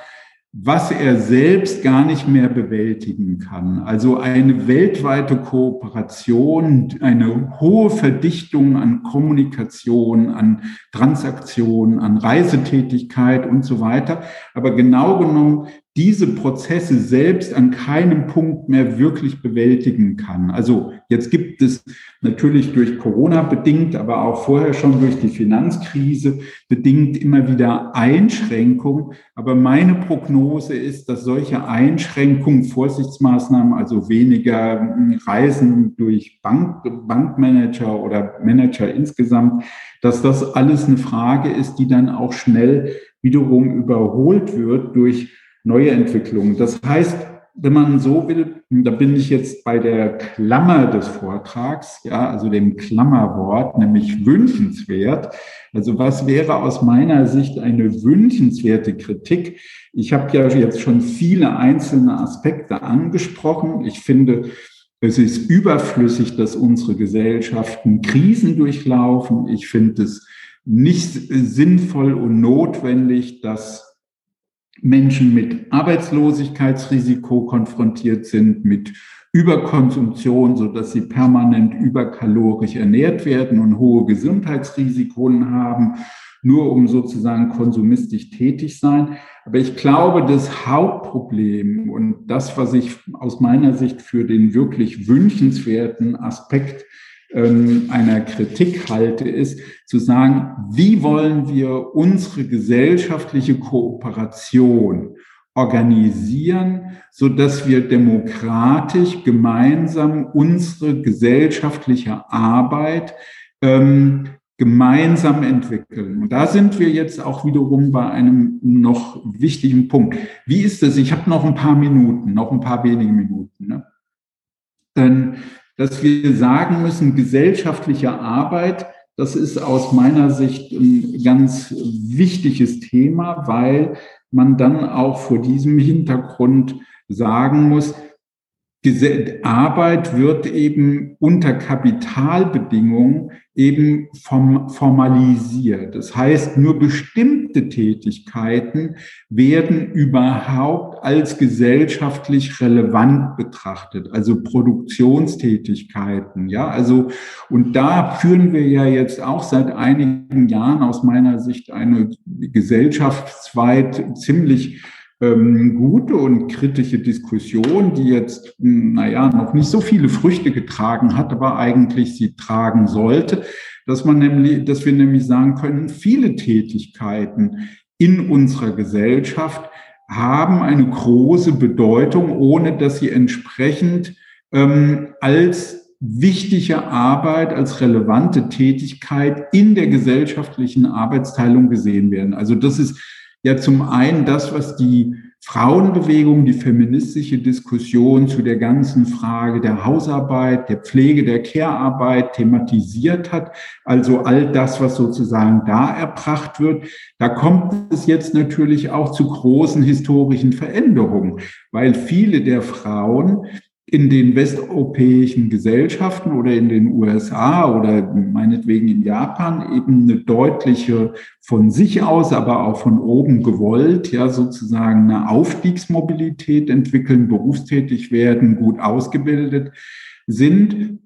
was er selbst gar nicht mehr bewältigen kann. Also eine weltweite Kooperation, eine hohe Verdichtung an Kommunikation, an Transaktionen, an Reisetätigkeit und so weiter. Aber genau genommen diese Prozesse selbst an keinem Punkt mehr wirklich bewältigen kann. Also jetzt gibt es natürlich durch Corona bedingt, aber auch vorher schon durch die Finanzkrise bedingt immer wieder Einschränkungen. Aber meine Prognose ist, dass solche Einschränkungen, Vorsichtsmaßnahmen, also weniger Reisen durch Bank, Bankmanager oder Manager insgesamt, dass das alles eine Frage ist, die dann auch schnell wiederum überholt wird durch neue Entwicklungen. Das heißt, wenn man so will, da bin ich jetzt bei der Klammer des Vortrags, ja, also dem Klammerwort, nämlich wünschenswert. Also was wäre aus meiner Sicht eine wünschenswerte Kritik? Ich habe ja jetzt schon viele einzelne Aspekte angesprochen. Ich finde, es ist überflüssig, dass unsere Gesellschaften Krisen durchlaufen. Ich finde es nicht sinnvoll und notwendig, dass Menschen mit Arbeitslosigkeitsrisiko konfrontiert sind, mit Überkonsumption, so dass sie permanent überkalorisch ernährt werden und hohe Gesundheitsrisiken haben, nur um sozusagen konsumistisch tätig sein. Aber ich glaube, das Hauptproblem und das, was ich aus meiner Sicht für den wirklich wünschenswerten Aspekt einer Kritik halte, ist zu sagen, wie wollen wir unsere gesellschaftliche Kooperation organisieren, so dass wir demokratisch gemeinsam unsere gesellschaftliche Arbeit ähm, gemeinsam entwickeln. Und da sind wir jetzt auch wiederum bei einem noch wichtigen Punkt. Wie ist das? Ich habe noch ein paar Minuten, noch ein paar wenige Minuten. Ne? Denn dass wir sagen müssen, gesellschaftliche Arbeit, das ist aus meiner Sicht ein ganz wichtiges Thema, weil man dann auch vor diesem Hintergrund sagen muss, Arbeit wird eben unter Kapitalbedingungen eben vom, formalisiert. Das heißt, nur bestimmte Tätigkeiten werden überhaupt als gesellschaftlich relevant betrachtet, also Produktionstätigkeiten. Ja, also, und da führen wir ja jetzt auch seit einigen Jahren aus meiner Sicht eine gesellschaftsweit ziemlich ähm, gute und kritische Diskussion, die jetzt, hm, naja, noch nicht so viele Früchte getragen hat, aber eigentlich sie tragen sollte, dass man nämlich, dass wir nämlich sagen können, viele Tätigkeiten in unserer Gesellschaft haben eine große Bedeutung, ohne dass sie entsprechend ähm, als wichtige Arbeit, als relevante Tätigkeit in der gesellschaftlichen Arbeitsteilung gesehen werden. Also das ist ja zum einen das, was die Frauenbewegung, die feministische Diskussion zu der ganzen Frage der Hausarbeit, der Pflege, der Care-Arbeit thematisiert hat. Also all das, was sozusagen da erbracht wird. Da kommt es jetzt natürlich auch zu großen historischen Veränderungen, weil viele der Frauen in den westeuropäischen Gesellschaften oder in den USA oder meinetwegen in Japan eben eine deutliche von sich aus, aber auch von oben gewollt, ja sozusagen eine Aufstiegsmobilität entwickeln, berufstätig werden, gut ausgebildet sind.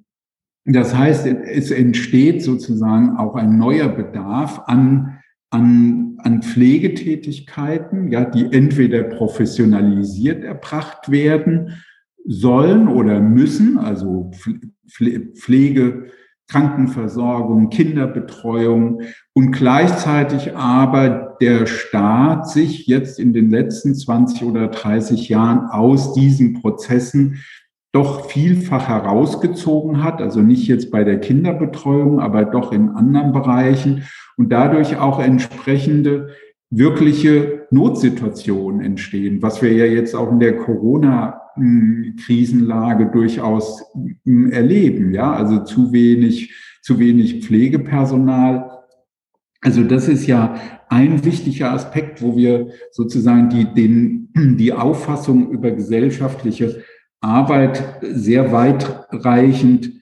Das heißt, es entsteht sozusagen auch ein neuer Bedarf an an, an Pflegetätigkeiten, ja, die entweder professionalisiert erbracht werden sollen oder müssen, also Pflege, Krankenversorgung, Kinderbetreuung und gleichzeitig aber der Staat sich jetzt in den letzten 20 oder 30 Jahren aus diesen Prozessen doch vielfach herausgezogen hat, also nicht jetzt bei der Kinderbetreuung, aber doch in anderen Bereichen und dadurch auch entsprechende wirkliche Notsituationen entstehen, was wir ja jetzt auch in der Corona-Krisenlage durchaus erleben. Ja, also zu wenig, zu wenig Pflegepersonal. Also das ist ja ein wichtiger Aspekt, wo wir sozusagen die, den, die Auffassung über gesellschaftliche Arbeit sehr weitreichend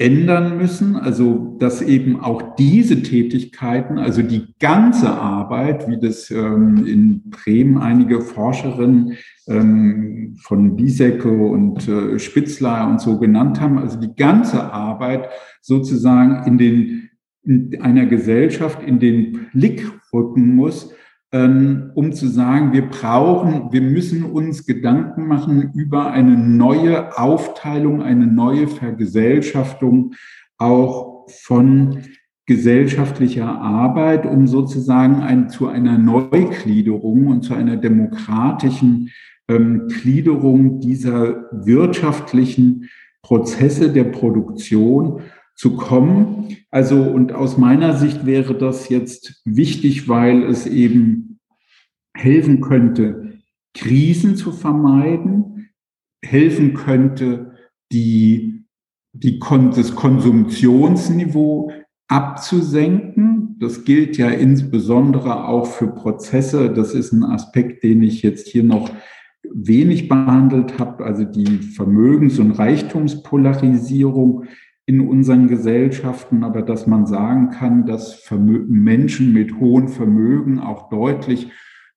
ändern müssen, also dass eben auch diese Tätigkeiten, also die ganze Arbeit, wie das ähm, in Bremen einige Forscherinnen ähm, von Biesecke und äh, Spitzler und so genannt haben, also die ganze Arbeit sozusagen in den in einer Gesellschaft in den Blick rücken muss, um zu sagen, wir brauchen, wir müssen uns Gedanken machen über eine neue Aufteilung, eine neue Vergesellschaftung auch von gesellschaftlicher Arbeit, um sozusagen ein, zu einer Neugliederung und zu einer demokratischen ähm, Gliederung dieser wirtschaftlichen Prozesse der Produktion zu kommen. Also, und aus meiner Sicht wäre das jetzt wichtig, weil es eben helfen könnte, Krisen zu vermeiden, helfen könnte, die, die, das Konsumtionsniveau abzusenken. Das gilt ja insbesondere auch für Prozesse. Das ist ein Aspekt, den ich jetzt hier noch wenig behandelt habe, also die Vermögens- und Reichtumspolarisierung in unseren Gesellschaften, aber dass man sagen kann, dass Menschen mit hohem Vermögen auch deutlich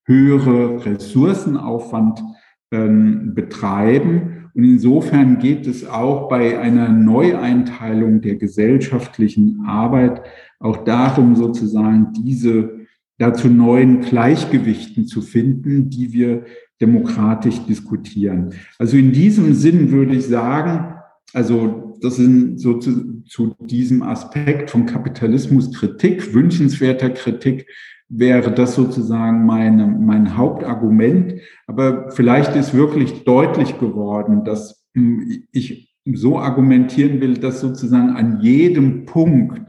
höhere Ressourcenaufwand ähm, betreiben. Und insofern geht es auch bei einer Neueinteilung der gesellschaftlichen Arbeit auch darum, sozusagen diese dazu neuen Gleichgewichten zu finden, die wir demokratisch diskutieren. Also in diesem Sinn würde ich sagen, also das sind so zu, zu diesem Aspekt von Kapitalismuskritik, wünschenswerter Kritik, wäre das sozusagen meine, mein Hauptargument. Aber vielleicht ist wirklich deutlich geworden, dass hm, ich so argumentieren will, dass sozusagen an jedem Punkt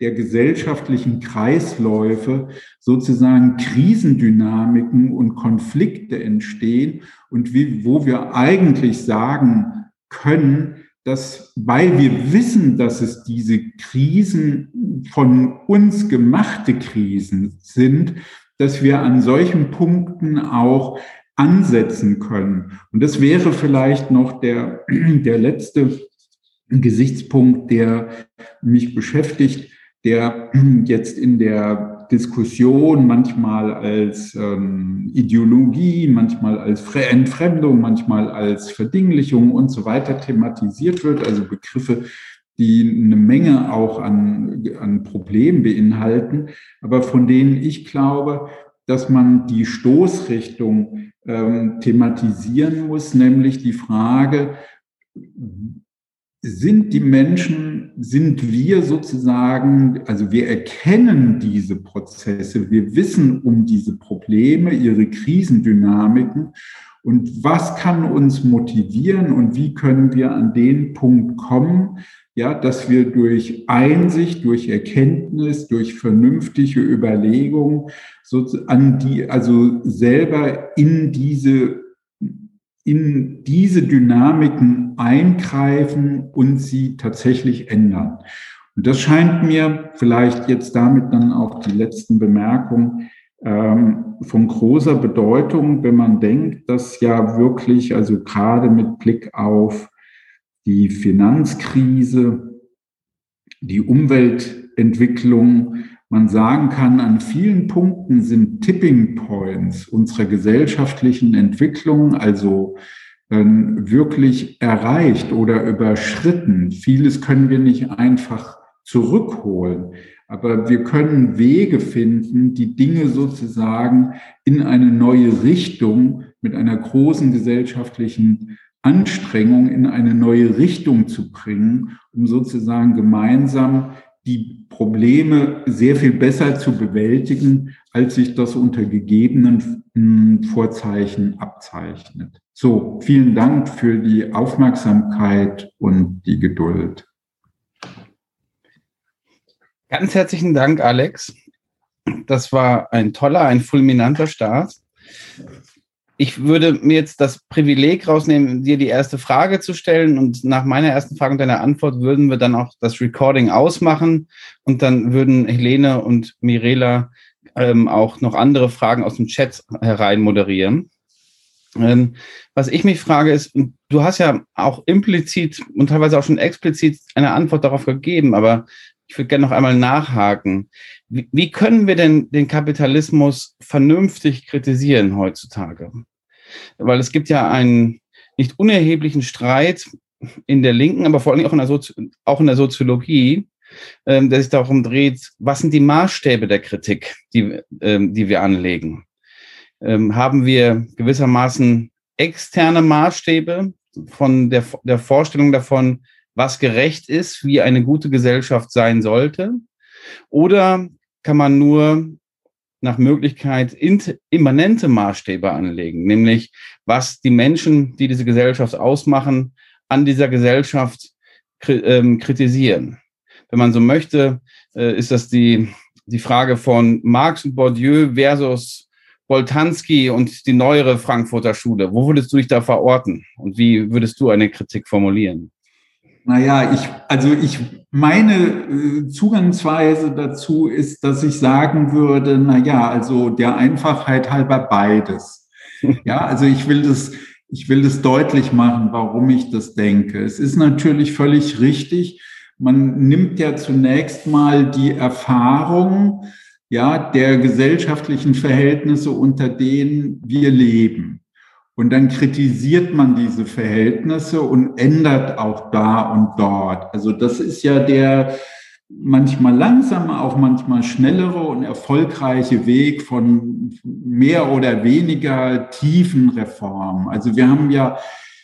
der gesellschaftlichen Kreisläufe sozusagen Krisendynamiken und Konflikte entstehen und wie, wo wir eigentlich sagen können, dass, weil wir wissen, dass es diese Krisen von uns gemachte Krisen sind, dass wir an solchen Punkten auch ansetzen können. Und das wäre vielleicht noch der, der letzte Gesichtspunkt, der mich beschäftigt, der jetzt in der Diskussion, manchmal als ähm, Ideologie, manchmal als Entfremdung, manchmal als Verdinglichung und so weiter thematisiert wird, also Begriffe, die eine Menge auch an, an Problemen beinhalten, aber von denen ich glaube, dass man die Stoßrichtung ähm, thematisieren muss, nämlich die Frage, sind die Menschen, sind wir sozusagen, also wir erkennen diese Prozesse, wir wissen um diese Probleme, ihre Krisendynamiken. Und was kann uns motivieren und wie können wir an den Punkt kommen, ja, dass wir durch Einsicht, durch Erkenntnis, durch vernünftige Überlegung so an die, also selber in diese in diese Dynamiken eingreifen und sie tatsächlich ändern. Und das scheint mir vielleicht jetzt damit dann auch die letzten Bemerkungen ähm, von großer Bedeutung, wenn man denkt, dass ja wirklich, also gerade mit Blick auf die Finanzkrise, die Umweltentwicklung, man sagen kann, an vielen Punkten sind Tipping Points unserer gesellschaftlichen Entwicklung, also ähm, wirklich erreicht oder überschritten. Vieles können wir nicht einfach zurückholen, aber wir können Wege finden, die Dinge sozusagen in eine neue Richtung mit einer großen gesellschaftlichen Anstrengung in eine neue Richtung zu bringen, um sozusagen gemeinsam die Probleme sehr viel besser zu bewältigen, als sich das unter gegebenen hm, Vorzeichen abzeichnet. So, vielen Dank für die Aufmerksamkeit und die Geduld. Ganz herzlichen Dank, Alex. Das war ein toller, ein fulminanter Start ich würde mir jetzt das Privileg rausnehmen, dir die erste Frage zu stellen und nach meiner ersten Frage und deiner Antwort würden wir dann auch das Recording ausmachen und dann würden Helene und Mirela ähm, auch noch andere Fragen aus dem Chat herein moderieren. Ähm, was ich mich frage ist, du hast ja auch implizit und teilweise auch schon explizit eine Antwort darauf gegeben, aber ich würde gerne noch einmal nachhaken. Wie, können wir denn den Kapitalismus vernünftig kritisieren heutzutage? Weil es gibt ja einen nicht unerheblichen Streit in der Linken, aber vor allem auch in der, Sozi auch in der Soziologie, ähm, der sich darum dreht, was sind die Maßstäbe der Kritik, die, ähm, die wir anlegen? Ähm, haben wir gewissermaßen externe Maßstäbe von der, der Vorstellung davon, was gerecht ist, wie eine gute Gesellschaft sein sollte? Oder kann man nur nach Möglichkeit immanente Maßstäbe anlegen, nämlich was die Menschen, die diese Gesellschaft ausmachen, an dieser Gesellschaft ähm, kritisieren. Wenn man so möchte, äh, ist das die, die Frage von Marx und Bourdieu versus Boltanski und die neuere Frankfurter Schule. Wo würdest du dich da verorten und wie würdest du eine Kritik formulieren? Naja, ich, also ich, meine äh, Zugangsweise dazu ist, dass ich sagen würde, na ja, also der Einfachheit halber beides. Ja, also ich will das, ich will das deutlich machen, warum ich das denke. Es ist natürlich völlig richtig. Man nimmt ja zunächst mal die Erfahrung, ja, der gesellschaftlichen Verhältnisse, unter denen wir leben. Und dann kritisiert man diese Verhältnisse und ändert auch da und dort. Also das ist ja der manchmal langsame, auch manchmal schnellere und erfolgreiche Weg von mehr oder weniger tiefen Reformen. Also wir haben ja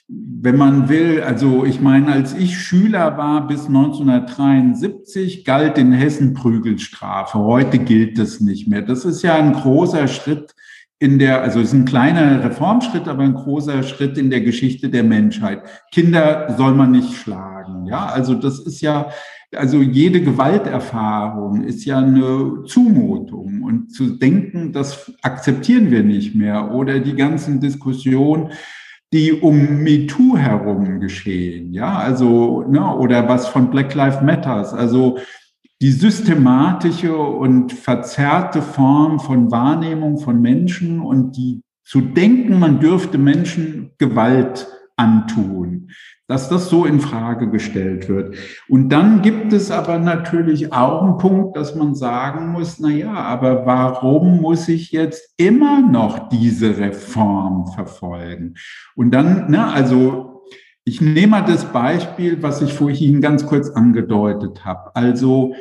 wenn man will, also ich meine, als ich Schüler war bis 1973, galt in Hessen Prügelstrafe. Heute gilt das nicht mehr. Das ist ja ein großer Schritt in der, also es ist ein kleiner Reformschritt, aber ein großer Schritt in der Geschichte der Menschheit. Kinder soll man nicht schlagen. Ja, also das ist ja, also jede Gewalterfahrung ist ja eine Zumutung und zu denken, das akzeptieren wir nicht mehr oder die ganzen Diskussionen, die um MeToo herum geschehen, ja, also, ne, oder was von Black Lives Matters, also die systematische und verzerrte Form von Wahrnehmung von Menschen und die zu denken, man dürfte Menschen Gewalt antun, dass das so in Frage gestellt wird. Und dann gibt es aber natürlich auch einen Punkt, dass man sagen muss, na ja, aber warum muss ich jetzt immer noch diese Reform verfolgen? Und dann, ne, also ich nehme mal das Beispiel, was ich vorhin ganz kurz angedeutet habe. Also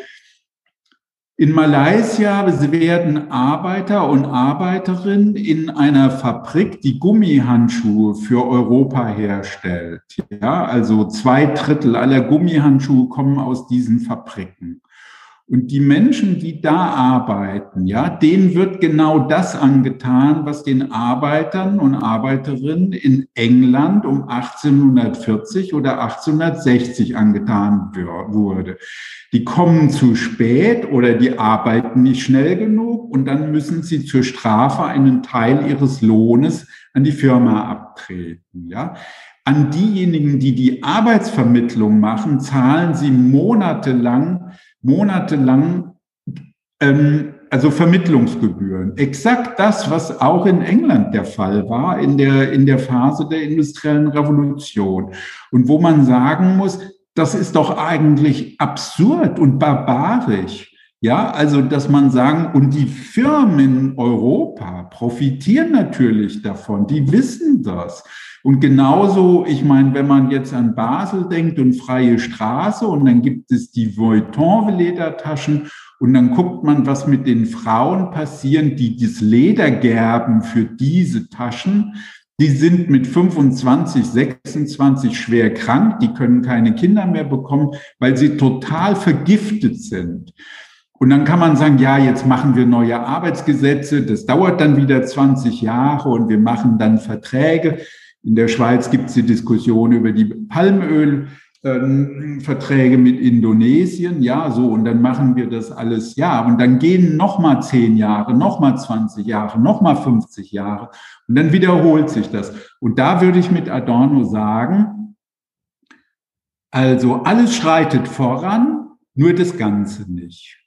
in Malaysia werden Arbeiter und Arbeiterinnen in einer Fabrik, die Gummihandschuhe für Europa herstellt. Ja, also zwei Drittel aller Gummihandschuhe kommen aus diesen Fabriken. Und die Menschen, die da arbeiten, ja, denen wird genau das angetan, was den Arbeitern und Arbeiterinnen in England um 1840 oder 1860 angetan wurde. Die kommen zu spät oder die arbeiten nicht schnell genug und dann müssen sie zur Strafe einen Teil ihres Lohnes an die Firma abtreten, ja. An diejenigen, die die Arbeitsvermittlung machen, zahlen sie monatelang monatelang ähm, also Vermittlungsgebühren. Exakt das, was auch in England der Fall war in der, in der Phase der industriellen Revolution. Und wo man sagen muss, das ist doch eigentlich absurd und barbarisch. Ja, also, dass man sagen, und die Firmen in Europa profitieren natürlich davon, die wissen das. Und genauso, ich meine, wenn man jetzt an Basel denkt und freie Straße und dann gibt es die Vuitton-Ledertaschen und dann guckt man, was mit den Frauen passiert, die das Leder gerben für diese Taschen. Die sind mit 25, 26 schwer krank, die können keine Kinder mehr bekommen, weil sie total vergiftet sind. Und dann kann man sagen, ja, jetzt machen wir neue Arbeitsgesetze, das dauert dann wieder 20 Jahre und wir machen dann Verträge. In der Schweiz gibt es die Diskussion über die Palmölverträge mit Indonesien. Ja, so, und dann machen wir das alles. Ja, und dann gehen nochmal zehn Jahre, nochmal 20 Jahre, nochmal 50 Jahre. Und dann wiederholt sich das. Und da würde ich mit Adorno sagen, also alles schreitet voran, nur das Ganze nicht.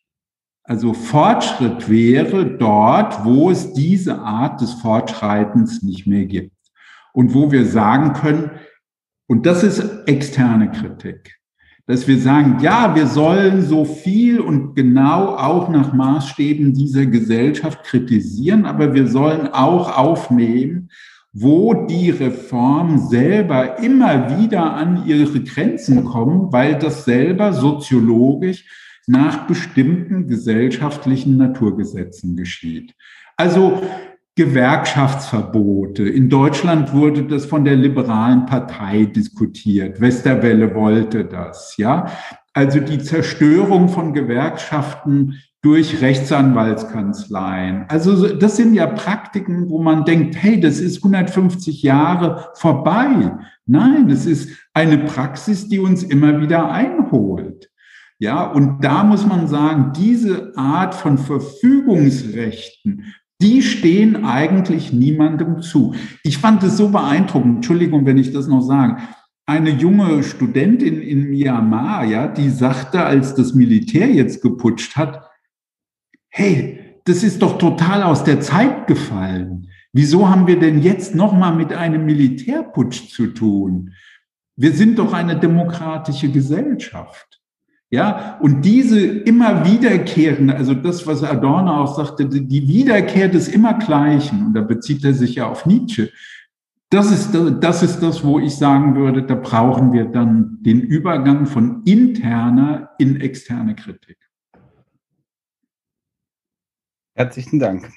Also Fortschritt wäre dort, wo es diese Art des Fortschreitens nicht mehr gibt. Und wo wir sagen können, und das ist externe Kritik, dass wir sagen, ja, wir sollen so viel und genau auch nach Maßstäben dieser Gesellschaft kritisieren, aber wir sollen auch aufnehmen, wo die Reform selber immer wieder an ihre Grenzen kommen, weil das selber soziologisch nach bestimmten gesellschaftlichen Naturgesetzen geschieht. Also Gewerkschaftsverbote. In Deutschland wurde das von der liberalen Partei diskutiert. Westerwelle wollte das, ja. Also die Zerstörung von Gewerkschaften durch Rechtsanwaltskanzleien. Also das sind ja Praktiken, wo man denkt, hey, das ist 150 Jahre vorbei. Nein, es ist eine Praxis, die uns immer wieder einholt. Ja, und da muss man sagen, diese Art von Verfügungsrechten die stehen eigentlich niemandem zu. Ich fand es so beeindruckend, Entschuldigung, wenn ich das noch sage. Eine junge Studentin in Myanmar, ja, die sagte, als das Militär jetzt geputscht hat, hey, das ist doch total aus der Zeit gefallen. Wieso haben wir denn jetzt nochmal mit einem Militärputsch zu tun? Wir sind doch eine demokratische Gesellschaft. Ja, und diese immer wiederkehrende, also das, was Adorno auch sagte, die Wiederkehr des Immergleichen, und da bezieht er sich ja auf Nietzsche, das ist, das ist das, wo ich sagen würde, da brauchen wir dann den Übergang von interner in externe Kritik. Herzlichen Dank.